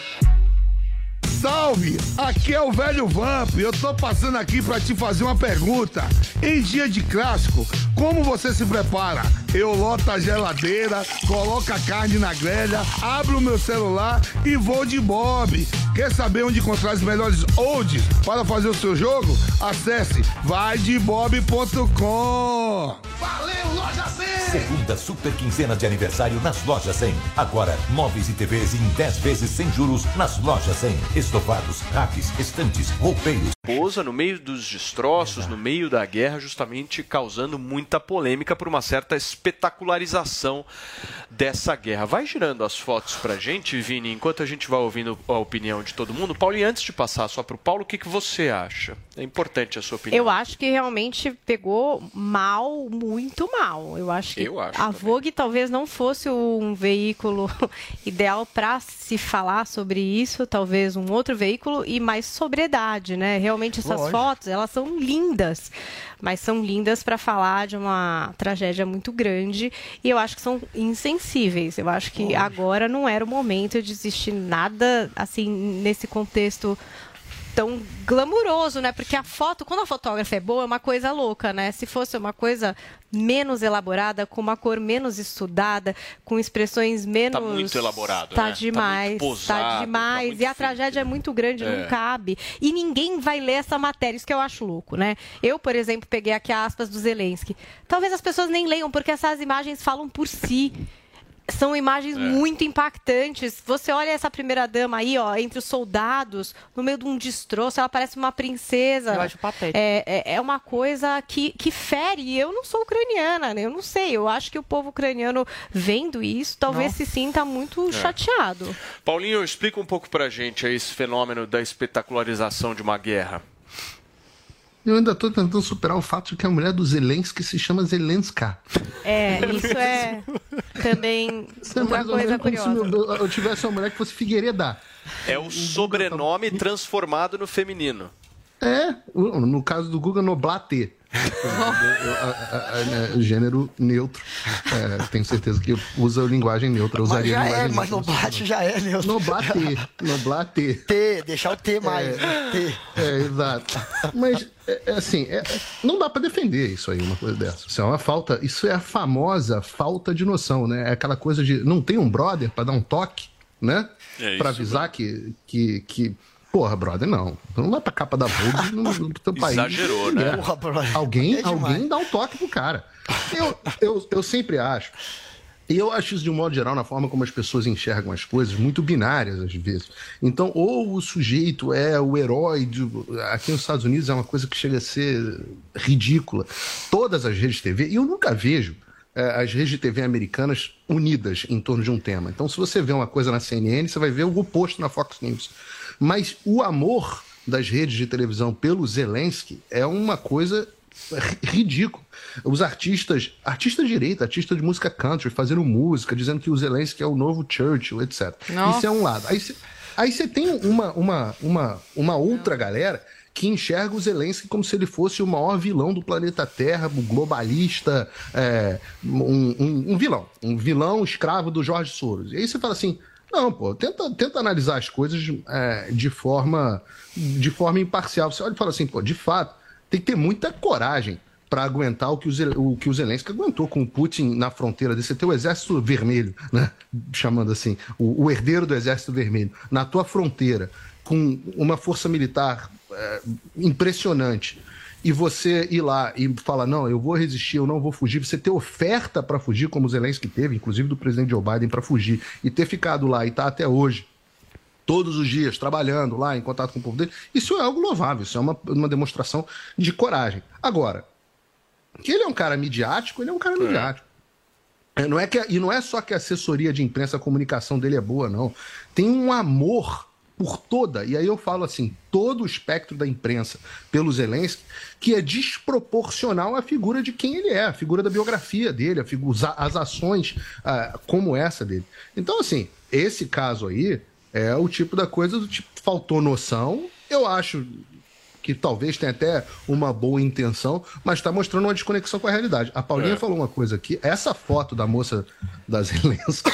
Salve! Aqui é o velho Vamp. Eu tô passando aqui pra te fazer uma pergunta. Em dia de clássico, como você se prepara? Eu loto a geladeira, coloco a carne na grelha, abro o meu celular e vou de Bob. Quer saber onde encontrar os melhores olds para fazer o seu jogo? Acesse vaidebob.com. Valeu, Loja 100! Segunda super quinzena de aniversário nas Lojas 100. Agora, móveis e TVs em 10 vezes sem juros nas Lojas 100. Estofados, racks, estantes, roupeiros. Esposa no meio dos destroços, no meio da guerra, justamente causando muita polêmica por uma certa espetacularização dessa guerra. Vai girando as fotos pra gente, Vini, enquanto a gente vai ouvindo a opinião de todo mundo. Paulo, e antes de passar só pro Paulo, o que, que você acha? É importante a sua opinião. Eu acho que realmente pegou mal, muito mal. Eu acho que Eu acho a Vogue talvez não fosse um veículo ideal para se falar sobre isso, talvez um outro veículo e mais sobriedade, né? Realmente essas Lógico. fotos, elas são lindas, mas são lindas para falar de uma tragédia muito grande e eu acho que são insensíveis. Eu acho que agora não era o momento de existir nada assim nesse contexto tão glamuroso, né? Porque a foto, quando a fotógrafa é boa, é uma coisa louca, né? Se fosse uma coisa menos elaborada, com uma cor menos estudada, com expressões menos. Tá muito elaborado, Tá né? Tá demais. Tá, posado, tá demais. muito e a tragédia é muito grande, É. não cabe. E ninguém vai ler essa matéria, isso que eu acho louco, né? Eu, por exemplo, peguei aqui aspas do Zelensky. Talvez as pessoas nem leiam, porque essas imagens falam por si. São imagens É. muito impactantes. Você olha essa primeira dama aí, ó, entre os soldados, no meio de um destroço, ela parece uma princesa. Eu acho patético. É, é, é uma coisa que, que fere. E Eu não sou ucraniana, né? Eu não sei. Eu acho que o povo ucraniano, vendo isso, talvez se sinta muito É. chateado. Paulinho, explica um pouco pra gente aí esse fenômeno da espetacularização de uma guerra. Eu ainda tô tentando superar o fato de que a mulher do Zelensky se chama Zelenska. É, isso é também Isso é coisa menos como se curiosa. eu, eu tivesse uma mulher que fosse Figueiredo. É o sobrenome transformado no feminino. É, no caso do Guga, Noblate. É, gênero neutro. É, tenho certeza que usa linguagem neutra. Eu Mas usaria já é, linguagem mas. Noblate já é, né? Noblate. Noblate. T, deixar o T mais, né? T. É, exato. Mas, é, é assim, é- não dá pra defender isso aí, uma coisa dessa. Isso é uma falta, isso é a famosa falta de noção, né? É aquela coisa de não tem um brother pra dar um toque, né? É Pra isso avisar que, que, que. Porra, brother, não. Não vai pra capa da Vogue no, no teu país. Exagerou, né? é. Porra, brother. Alguém, É alguém dá um toque pro cara. Eu, eu, eu sempre acho. E eu acho isso, de um modo geral, na forma como as pessoas enxergam as coisas, muito binárias às vezes. Então, ou o sujeito é o herói. De... Aqui nos Estados Unidos é uma coisa que chega a ser ridícula. Todas as redes de TV, e eu nunca vejo eh, as redes de TV americanas unidas em torno de um tema. Então, se você vê uma coisa na CNN, você vai ver o oposto na Fox News. Mas o amor das redes de televisão pelo Zelensky é uma coisa ri- ridícula. Os artistas, artistas de direita, artistas de música country, fazendo música, dizendo que o Zelensky é o novo Churchill, etc. Nossa. Isso é um lado. Aí você aí você tem uma, uma, uma, uma outra galera que enxerga o Zelensky como se ele fosse o maior vilão do planeta Terra, um globalista, é, um, um- um vilão, um vilão escravo do Jorge Soros. E aí você fala assim, não, pô, tenta, tenta analisar as coisas é, de forma de forma imparcial. Você olha e fala assim, pô, de fato, tem que ter muita coragem para aguentar o que o, o que o Zelensky aguentou com o Putin na fronteira desse teu exército vermelho, né? Chamando assim, o, o herdeiro do exército vermelho, na tua fronteira, com uma força militar é, impressionante. E você ir lá e falar, não, eu vou resistir, eu não vou fugir, você ter oferta para fugir, como o Zelensky teve, inclusive do presidente Joe Biden, para fugir, e ter ficado lá e tá até hoje, todos os dias, trabalhando lá, em contato com o povo dele, isso é algo louvável, isso é uma, uma demonstração de coragem. Agora, que ele é um cara midiático, ele é um cara midiático. É, Não é que, e não é só que a assessoria de imprensa, a comunicação dele é boa, não. Tem um amor por toda, e aí eu falo assim, todo o espectro da imprensa pelo Zelensky, que é desproporcional à figura de quem ele é, a figura da biografia dele, a figu- os a- as ações ah, como essa dele. Então, assim, esse caso aí é o tipo da coisa do tipo, faltou noção, eu acho que talvez tenha até uma boa intenção, mas está mostrando uma desconexão com a realidade. A Paulinha É. falou uma coisa aqui, essa foto da moça da Zelensky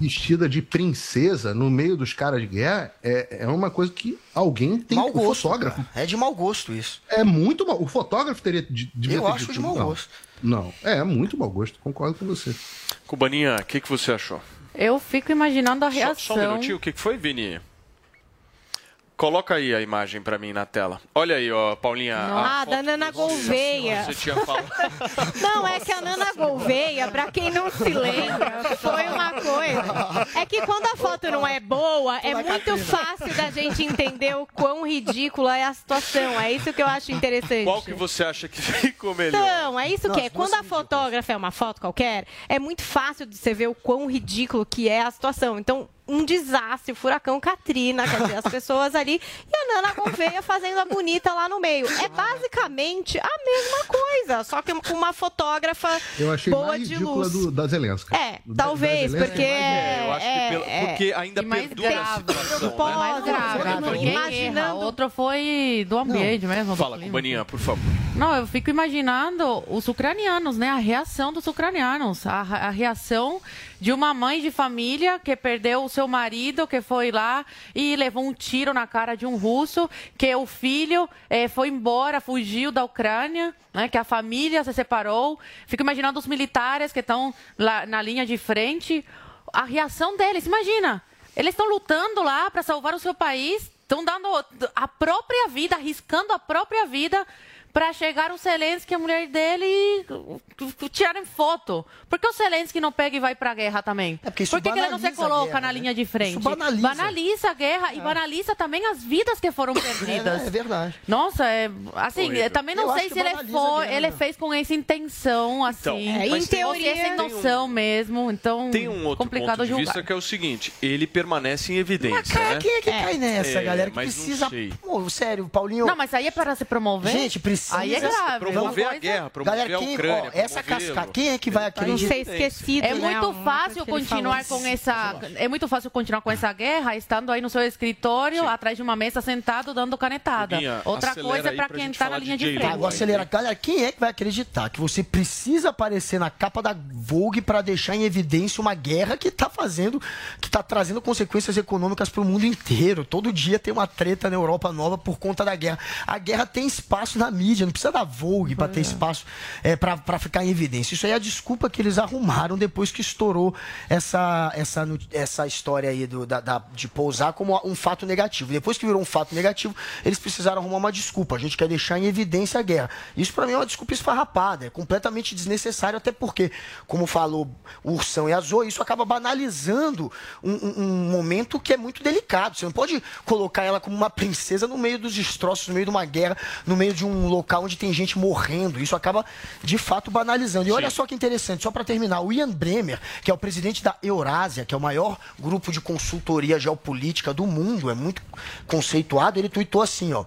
vestida de princesa no meio dos caras de guerra é, é uma coisa que alguém tem Mau o gosto, fotógrafo. cara. É de mau gosto isso. É muito mal. O fotógrafo teria de, devia Eu acho de mau não. gosto. Não, é muito mau gosto, concordo com você. Cubaninha, o que, que você achou? Eu fico imaginando a Só, reação. só um minutinho, o que, que foi, Vini? Coloca aí a imagem pra mim na tela. Olha aí, ó, Paulinha. a Ah, da Nana Gouveia. Você tinha falado. Não, é que a Nana Gouveia, pra quem não se lembra, foi uma coisa. É que quando a foto não é boa, é muito fácil da gente entender o quão ridícula é a situação. É isso que eu acho interessante. Qual que você acha que ficou melhor? Então, é isso Não, que é. Quando a fotógrafa é uma foto qualquer, é muito fácil de você ver o quão ridículo que é a situação. Então, um desastre, furacão Katrina, quer dizer, as pessoas ali e a Nana Gouveia fazendo a bonita lá no meio. É basicamente a mesma coisa, só que com uma fotógrafa Eu achei boa mais de luz. do, da Zelensky. É, da- talvez, da porque é Eu acho que é, pelo- é. porque ainda mais perdura a situação. Pode, né? mais grave, Não, porque imaginando- outro foi do ambiente mesmo. do Fala. Cubaninha, por favor. Não, eu fico imaginando os ucranianos, né? A reação dos ucranianos. A, a reação de uma mãe de família que perdeu o seu marido, que foi lá e levou um tiro na cara de um russo, que o filho eh, foi embora, fugiu da Ucrânia, né? Que a família se separou. Fico imaginando os militares que estão na linha de frente. A reação deles, imagina. Eles estão lutando lá para salvar o seu país, estão dando a própria vida, arriscando a própria vida para chegar o Zelensky, a mulher dele, e tirarem foto. Por que o Zelensky não pega e vai para a guerra também? É porque isso Por que, que ele não se coloca guerra, na né? linha de frente? Isso banaliza. Banaliza a guerra e banaliza também as vidas que foram perdidas. É, é verdade. Nossa, é, assim, também não Eu sei se ele, a foi, ele fez com essa intenção, assim. É, mas em teoria- é sem um- mesmo, então Tem um outro complicado ponto de julgar. vista que é o seguinte: ele permanece em evidência. Mas, cara, né? quem é que cai nessa, É, galera? Que precisa. Pô, sério, Paulinho. Não, mas aí é para se promover? Gente, precisa. Aí é grave. Promover a coisa- guerra, promover Galera, a quem, Ucrânia. ó, essa casca, quem é que vai acreditar? ser esquecido, É né? muito Uma fácil continuar com essa. É muito fácil continuar com essa guerra estando aí no seu escritório, atrás de uma mesa, sentado, dando canetada. Guguinha, Outra coisa é para pra quem está na linha de frente. Agora acelera. Galera, quem é que vai acreditar que você precisa aparecer na capa da Vogue para deixar em evidência uma guerra que tá fazendo, que tá trazendo consequências econômicas para o mundo inteiro? Todo dia tem uma treta na Europa nova por conta da guerra. A guerra tem espaço na mídia, não precisa da Vogue para ter espaço é, para ficar em evidência. Isso aí é a desculpa que eles arrumaram depois que estourou essa, essa, essa história aí do, da, da- de pousar como um fato negativo. Depois que virou um fato negativo, eles precisaram arrumar uma desculpa. A gente quer deixar em evidência a guerra. Isso para mim é uma desculpa esfarrapada, é completamente desnecessário, até porque, como falou o Ursão e a Zoe, isso acaba banalizando um, um- um momento que é muito delicado. Você não pode colocar ela como uma princesa no meio dos destroços, no meio de uma guerra, no meio de um local onde tem gente morrendo. Isso acaba, de fato, banalizando. E olha só que interessante, só para terminar, o Ian Bremer, que é o presidente da Eurásia, que é o maior grupo de consultoria geopolítica do mundo, é muito conceituado, ele tuitou assim, ó.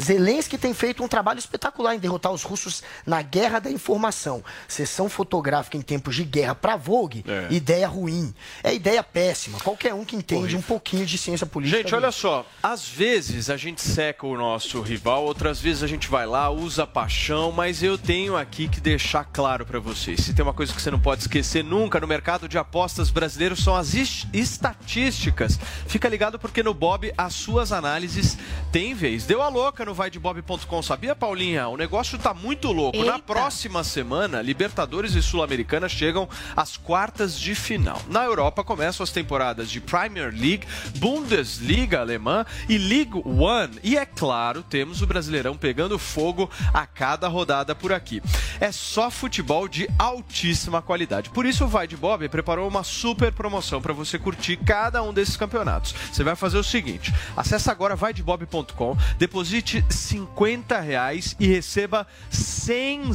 Zelensky tem feito um trabalho espetacular em derrotar os russos na guerra da informação. Sessão fotográfica em tempos de guerra para Vogue, É. ideia ruim. É ideia péssima. Qualquer um que entende um pouquinho de ciência política. Gente, olha só, às vezes a gente seca o nosso rival, outras vezes a gente vai lá, usa paixão, mas eu tenho aqui que deixar claro pra vocês. Se tem uma coisa que você não pode esquecer nunca no mercado de apostas brasileiro são as estatísticas. Fica ligado porque no Bob as suas análises têm vez. Deu a louca no vaidebob.com, sabia, Paulinha? O negócio tá muito louco. Na Eita. próxima semana, Libertadores e Sul-Americana chegam às quartas de final. Na Europa começam as temporadas de Premier League, Bundesliga alemã e League One. E é claro, temos o Brasileirão pegando fogo a cada rodada por aqui. É só futebol de altíssima qualidade. Por isso o Vai de Bob preparou uma super promoção para você curtir cada um desses campeonatos. Você vai fazer o seguinte: acesse agora vaidebob.com, deposite 50 reais e receba 100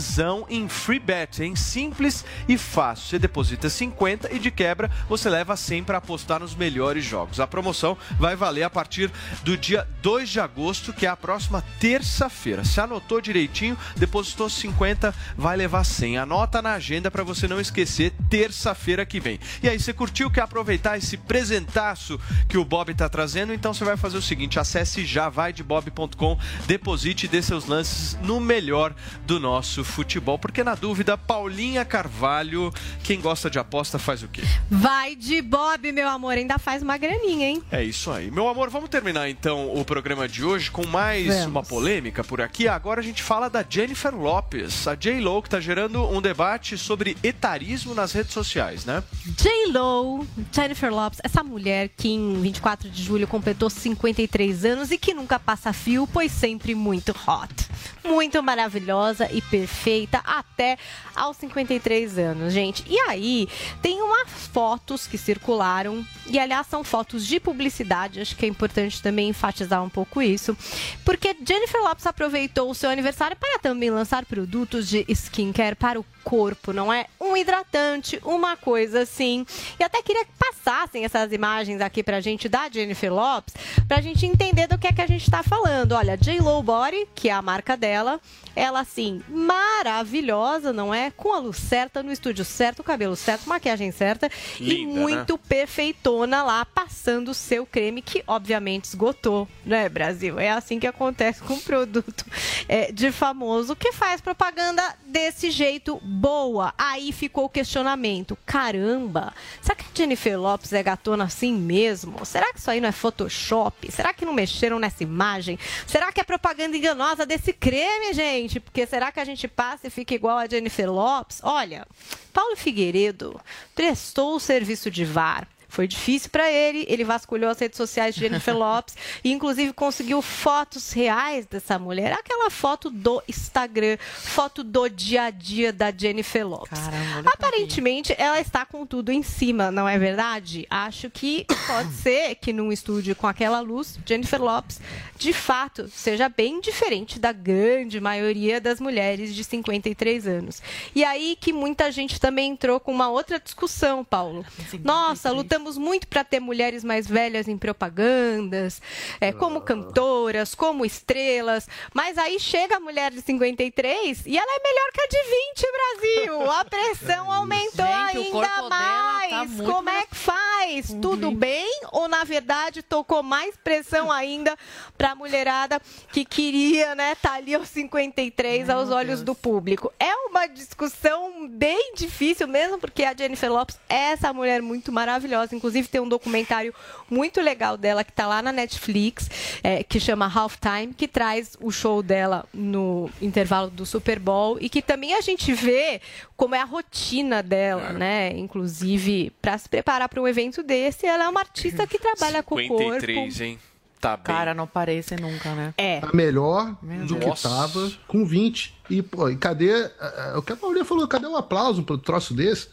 em free bet, hein? Simples e fácil. Você deposita 50 e de quebra você leva 100 para apostar nos melhores jogos. A promoção vai valer a partir do dia 2 de agosto, que é a próxima terça-feira. Se anotou direitinho, depositou 50, vai levar 100. Anota na agenda para você não esquecer, terça-feira que vem. E aí, você curtiu, quer aproveitar esse presentaço que o Bob está trazendo? Então você vai fazer o seguinte, acesse já vaidebob.com, deposite e dê seus lances no melhor do nosso futebol. Porque na dúvida, Paulinha Carvalho, quem gosta de aposta faz o quê? Vai de Bob, meu amor. Ainda faz uma graninha, hein? É isso aí. Meu amor, vamos terminar então o programa de hoje com mais Vamos. uma polêmica por aqui. Agora a gente fala da Jennifer Lopes, a J-Lo, que tá gerando um debate sobre etarismo nas redes sociais, né? J-Lo, Jennifer Lopes, essa mulher que em 24 de julho completou 53 anos e que nunca passa fio, pois sempre muito hot. Muito maravilhosa e perfeita até aos 53 anos, gente. E aí, tem umas fotos que circularam, e aliás, são fotos de publicidade, acho que é importante também enfatizar um pouco isso, porque Jennifer Lopes aproveitou o seu aniversário para também lançar produtos de skincare para o corpo, não é? Um hidratante, uma coisa assim. E até queria que passassem essas imagens aqui pra gente da Jennifer Lopes, pra gente entender do que é que a gente tá falando. Olha, J-Lo Body, que é a marca dela, ela assim, maravilhosa, não é? Com a luz certa, no estúdio certo, cabelo certo, maquiagem certa e Linda, né? muito perfeitona lá, passando o seu creme, que obviamente esgotou, né, Brasil? É assim que acontece com um produto é, de famoso que faz propaganda desse jeito boa. Aí ficou o questionamento: caramba, será que a Jennifer Lopes é gatona assim mesmo? Será que isso aí não é Photoshop? Será que não mexeram nessa imagem? Será que é propaganda enganosa desse creme, gente? Porque será que a gente passa e fica igual a Jennifer Lopes? Olha, Paulo Figueiredo prestou o serviço de VAR Foi difícil para ele, ele vasculhou as redes sociais de Jennifer Lopes e inclusive conseguiu fotos reais dessa mulher, aquela foto do Instagram, foto do dia a dia da Jennifer Lopes. Aparentemente, ela está com tudo em cima, não é verdade? Acho que pode ser que num estúdio com aquela luz, Jennifer Lopes, de fato, seja bem diferente da grande maioria das mulheres de 53 anos. E aí que muita gente também entrou com uma outra discussão, Paulo. Nossa, lutamos muito para ter mulheres mais velhas em propagandas, é, como cantoras, como estrelas, mas aí chega a mulher de 53 e ela é melhor que a de 20, Brasil. A pressão aumentou Gente, ainda tá mais. muito Como é que faz? Tudo bem? Ou na verdade tocou mais pressão ainda para a mulherada que queria, né, tá ali aos 53 aos olhos do público? É uma discussão bem difícil mesmo, porque a Jennifer Lopes é essa mulher muito maravilhosa. Inclusive tem um documentário muito legal dela que tá lá na Netflix, é, que chama Halftime, que traz o show dela no intervalo do Super Bowl e que também a gente vê como é a rotina dela, né? Inclusive, para se preparar para um evento desse, ela é uma artista que trabalha com o corpo. 53, hein? Tá bem. Cara, não parece nunca, né? É. Tá melhor Meu do Deus. que tava com 20. E, pô, e cadê. é, é, O que a Paulinha falou, cadê o aplauso pro troço desse?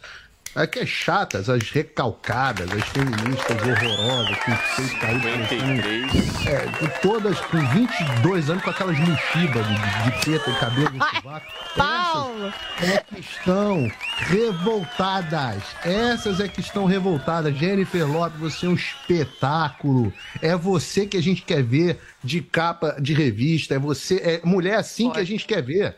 É que é chatas, as recalcadas, as feministas horrorosas, com seis caídos. com- É, todas com 22 anos, com aquelas mochibas de, de, de teta e cabelo de sovaco. Paulo! É que estão revoltadas. Essas é que estão revoltadas. Jennifer Lopes, você é um espetáculo. É você que a gente quer ver de capa de revista. É você, é mulher assim que a gente quer ver.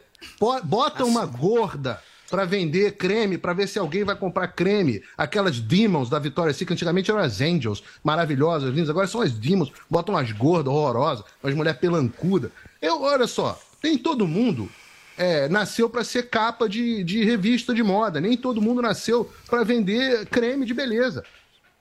Bota uma gorda pra vender creme, pra ver se alguém vai comprar creme. Aquelas Demons da Victoria's Secret, antigamente eram as Angels, maravilhosas, lindas. Agora são as Demons. Botam umas gordas horrorosas, umas mulher pelancuda. Eu, olha só, tem todo mundo é, nasceu para ser capa de, de revista de moda. Nem todo mundo nasceu para vender creme de beleza.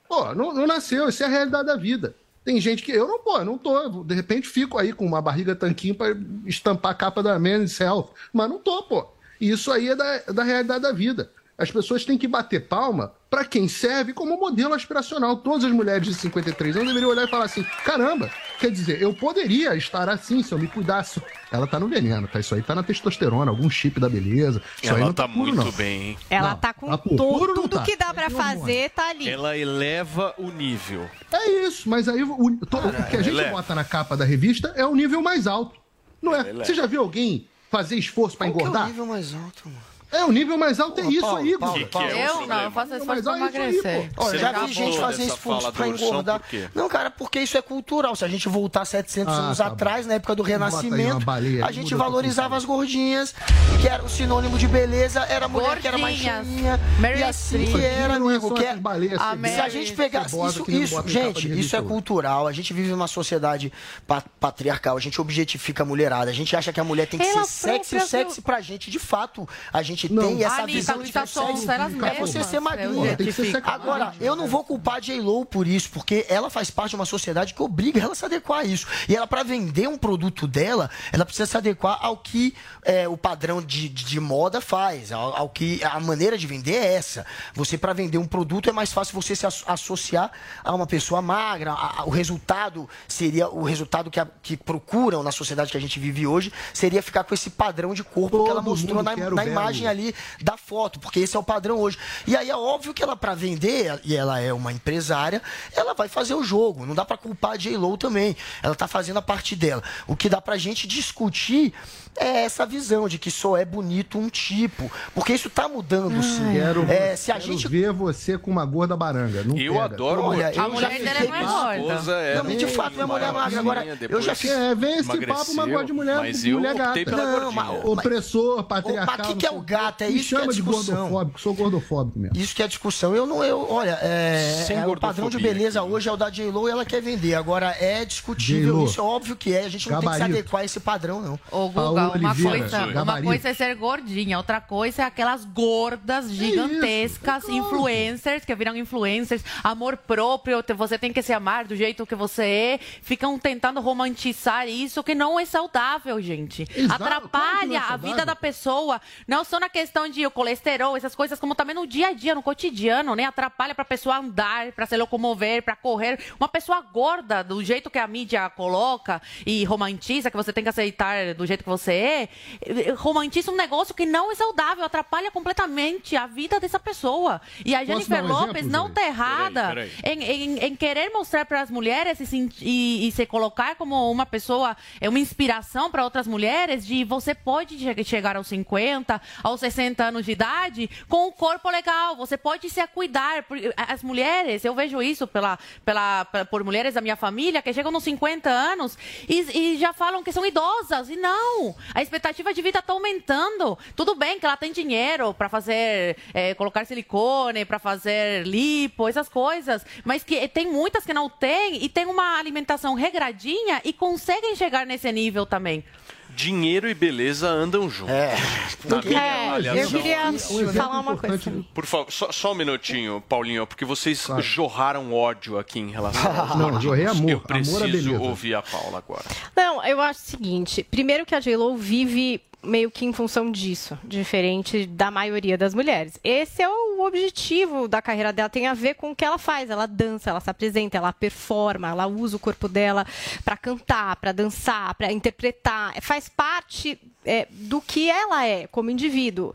Pô, não, não nasceu, isso é a realidade da vida. Tem gente que. Eu não, pô, não tô. De repente fico aí com uma barriga tanquinho para estampar a capa da Men's Health. Mas não tô, pô. E isso aí é da, da realidade da vida. As pessoas têm que bater palma para quem serve como modelo aspiracional. Todas as mulheres de 53 anos deveriam olhar e falar assim: caramba, quer dizer, eu poderia estar assim se eu me cuidasse. Ela tá no veneno, tá? Isso aí tá na testosterona, algum chip da beleza. Isso aí Ela não tá tá puro, muito não. bem, hein? Ela Não, tá com tá puro. não tudo tá. que dá pra fazer, tá ali. Ela eleva o nível. É isso, mas aí o, to- o que a gente é- bota na capa da revista é o nível mais alto. Não é? É- Você já viu alguém fazer esforço pra Qual que é o engordar? nível mais alto, mano? É, o nível mais alto é isso Paulo, aí, Paulo. Eu não, eu faço pra olha isso aí, emagrecer. Olha, já vi gente fazer esforço pra engordar. Não, cara, porque isso é cultural. Se a gente voltar 700 Ah, anos tá atrás, na época do Renascimento, baleia, a gente valorizava as gordinhas, que era o sinônimo de beleza, era a mulher que era mais. Meryl E assim era, Não é amigo. Que vê. se a gente bota isso, isso gente, isso é cultural. A gente vive numa sociedade pa- patriarcal. A gente objetifica a mulherada. A gente acha que a mulher tem que ser sexy. Sexy pra gente, de fato, a gente Não. tem essa Anitta, visão de elas é você mesmas, ser magrinha. eu Tem que ser identifico. sexy. Agora, eu não vou culpar a J-Lo por isso, porque ela faz parte de uma sociedade que obriga ela a se adequar a isso. E ela, para vender um produto dela, ela precisa se adequar ao que é, o padrão de, de, de moda faz, ao, ao que a maneira de vender é essa. Você, para vender um produto, é mais fácil você se asso- associar a uma pessoa magra. a- a- o resultado seria o resultado que, a- que procuram na sociedade que a gente vive hoje, seria ficar com esse padrão de corpo que ela Todo mostrou na, na imagem ali da foto, porque esse é o padrão hoje. E aí é óbvio que ela, para vender, e ela é uma empresária, ela vai fazer o jogo. Não dá para culpar a J-Lo também. Ela tá fazendo a parte dela. O que dá pra gente discutir é essa visão de que só é bonito um tipo. Porque isso tá mudando, sim. Quero, É, se a quero gente ver você com uma gorda baranga. Não Eu pega. adoro Olha, eu já fiquei esposa é Não, de fato, minha mulher magra. Agora, eu já fiz. É, vem esse papo, mas gosta de mulher, Mas eu mulher optei gata. pela Não, mas- Opressor, patriarcal. Mas o que, que é o gato? É Me isso que é chama de discussão. gordofóbico, sou gordofóbico mesmo. Isso que é discussão. Eu não, eu, olha, é, Sem é o padrão de beleza hoje é o da J-Lo e ela quer vender. Agora é discutível, isso é óbvio que é. A gente não tem que se Gabarito. adequar a esse padrão, não. Ô, Guga, uma Oliveira, coisa, uma gabarito. coisa é ser gordinha, outra coisa é aquelas gordas gigantescas, influencers, que viram influencers, amor próprio, você tem que se amar do jeito que você é, ficam tentando romantizar isso que não é saudável, gente. Exato, claro que não é Atrapalha a saudável. vida da pessoa, não só na questão de o colesterol, essas coisas, como também no dia a dia, no cotidiano, né? Atrapalha pra pessoa andar, pra se locomover, pra correr. Uma pessoa gorda, do jeito que a mídia coloca e romantiza, que você tem que aceitar do jeito que você é, romantiza um negócio que não é saudável, atrapalha completamente a vida dessa pessoa. E a Jennifer um Lopes exemplo, não Zé? tá errada Peraí, Em, em- em querer mostrar para as mulheres e, se- e- e se colocar como uma pessoa, é uma inspiração para outras mulheres de você pode che- chegar aos 50, aos 60 anos de idade com um corpo legal, você pode se cuidar. As mulheres, eu vejo isso pela, pela, por mulheres da minha família que chegam nos 50 anos e, e já falam que são idosas. E não, a expectativa de vida está aumentando. Tudo bem que ela tem dinheiro para fazer, eh, colocar silicone, para fazer lipo, essas coisas, mas que tem muitas que não têm e tem uma alimentação regradinha e conseguem chegar nesse nível também. Dinheiro e beleza andam juntos. É, É, eu queria falar uma coisa. Por favor, só, só um minutinho, Paulinho, porque vocês jorraram ódio aqui em relação aos Não, jorrei amor. Eu Amor preciso beleza. ouvir a Paula agora. Não, eu acho o seguinte. Primeiro que a J-Lo vive meio que em função disso, diferente da maioria das mulheres. Esse é o objetivo da carreira dela, tem a ver com o que ela faz. Ela dança, ela se apresenta, ela performa, ela usa o corpo dela para cantar, para dançar, para interpretar. Faz parte é, do que ela é como indivíduo.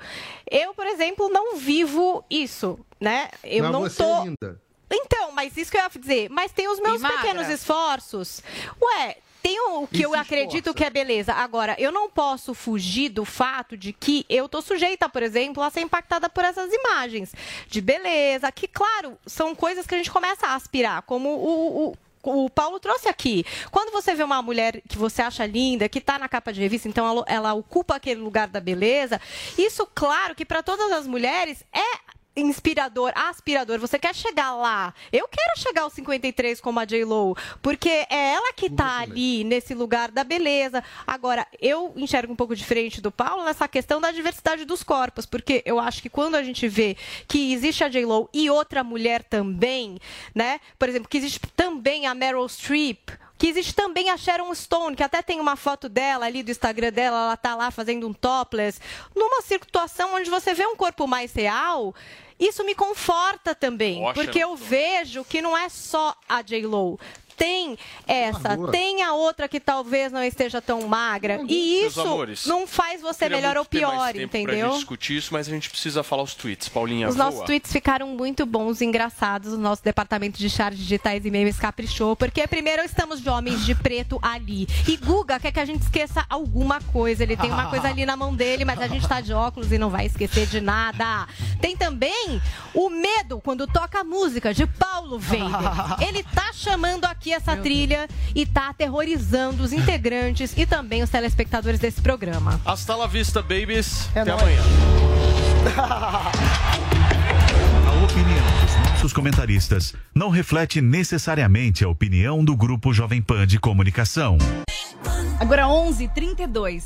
Eu, por exemplo, não vivo isso, né? Eu não você tô linda. então, mas isso que eu ia dizer. Mas tem os meus pequenos esforços. Ué, tem o que eu acredito que é beleza. Agora, eu não posso fugir do fato de que eu tô sujeita, por exemplo, a ser impactada por essas imagens de beleza, que, claro, são coisas que a gente começa a aspirar, como o. o o Paulo trouxe aqui. Quando você vê uma mulher que você acha linda, que está na capa de revista, então ela, ela ocupa aquele lugar da beleza, isso, claro, que para todas as mulheres é inspirador, aspirador. Você quer chegar lá. Eu quero chegar aos 53 como a J-Lo, porque é ela que tá ali nesse lugar da beleza. Agora, eu enxergo um pouco diferente do Paulo nessa questão da diversidade dos corpos, porque eu acho que quando a gente vê que existe a J-Lo e outra mulher também, né? Por exemplo, que existe também a Meryl Streep, que existe também a Sharon Stone, que até tem uma foto dela ali do Instagram dela, ela tá lá fazendo um topless, numa situação onde você vê um corpo mais real, isso me conforta também, Ó, porque eu vejo que não é só a J-Lo. Tem essa, tem a outra que talvez não esteja tão magra. E isso amores, não faz você melhor ou pior, Pra entendeu? gente discutir isso, mas a gente precisa falar os tweets. Paulinha, Os voa. nossos tweets ficaram muito bons e engraçados. O nosso departamento de charts digitais e memes caprichou. Porque, primeiro, estamos de homens de preto ali. E Guga quer que a gente esqueça alguma coisa. Ele tem uma coisa ali na mão dele, mas a gente tá de óculos e não vai esquecer de nada. Tem também o medo quando toca a música de Paulo Veiga. Ele tá chamando aqui essa trilha e tá aterrorizando os integrantes e também os telespectadores desse programa. Hasta la vista, babies. É Até nóis. amanhã. A opinião dos nossos comentaristas não reflete necessariamente a opinião do Grupo Jovem Pan de Comunicação. Agora 11h32.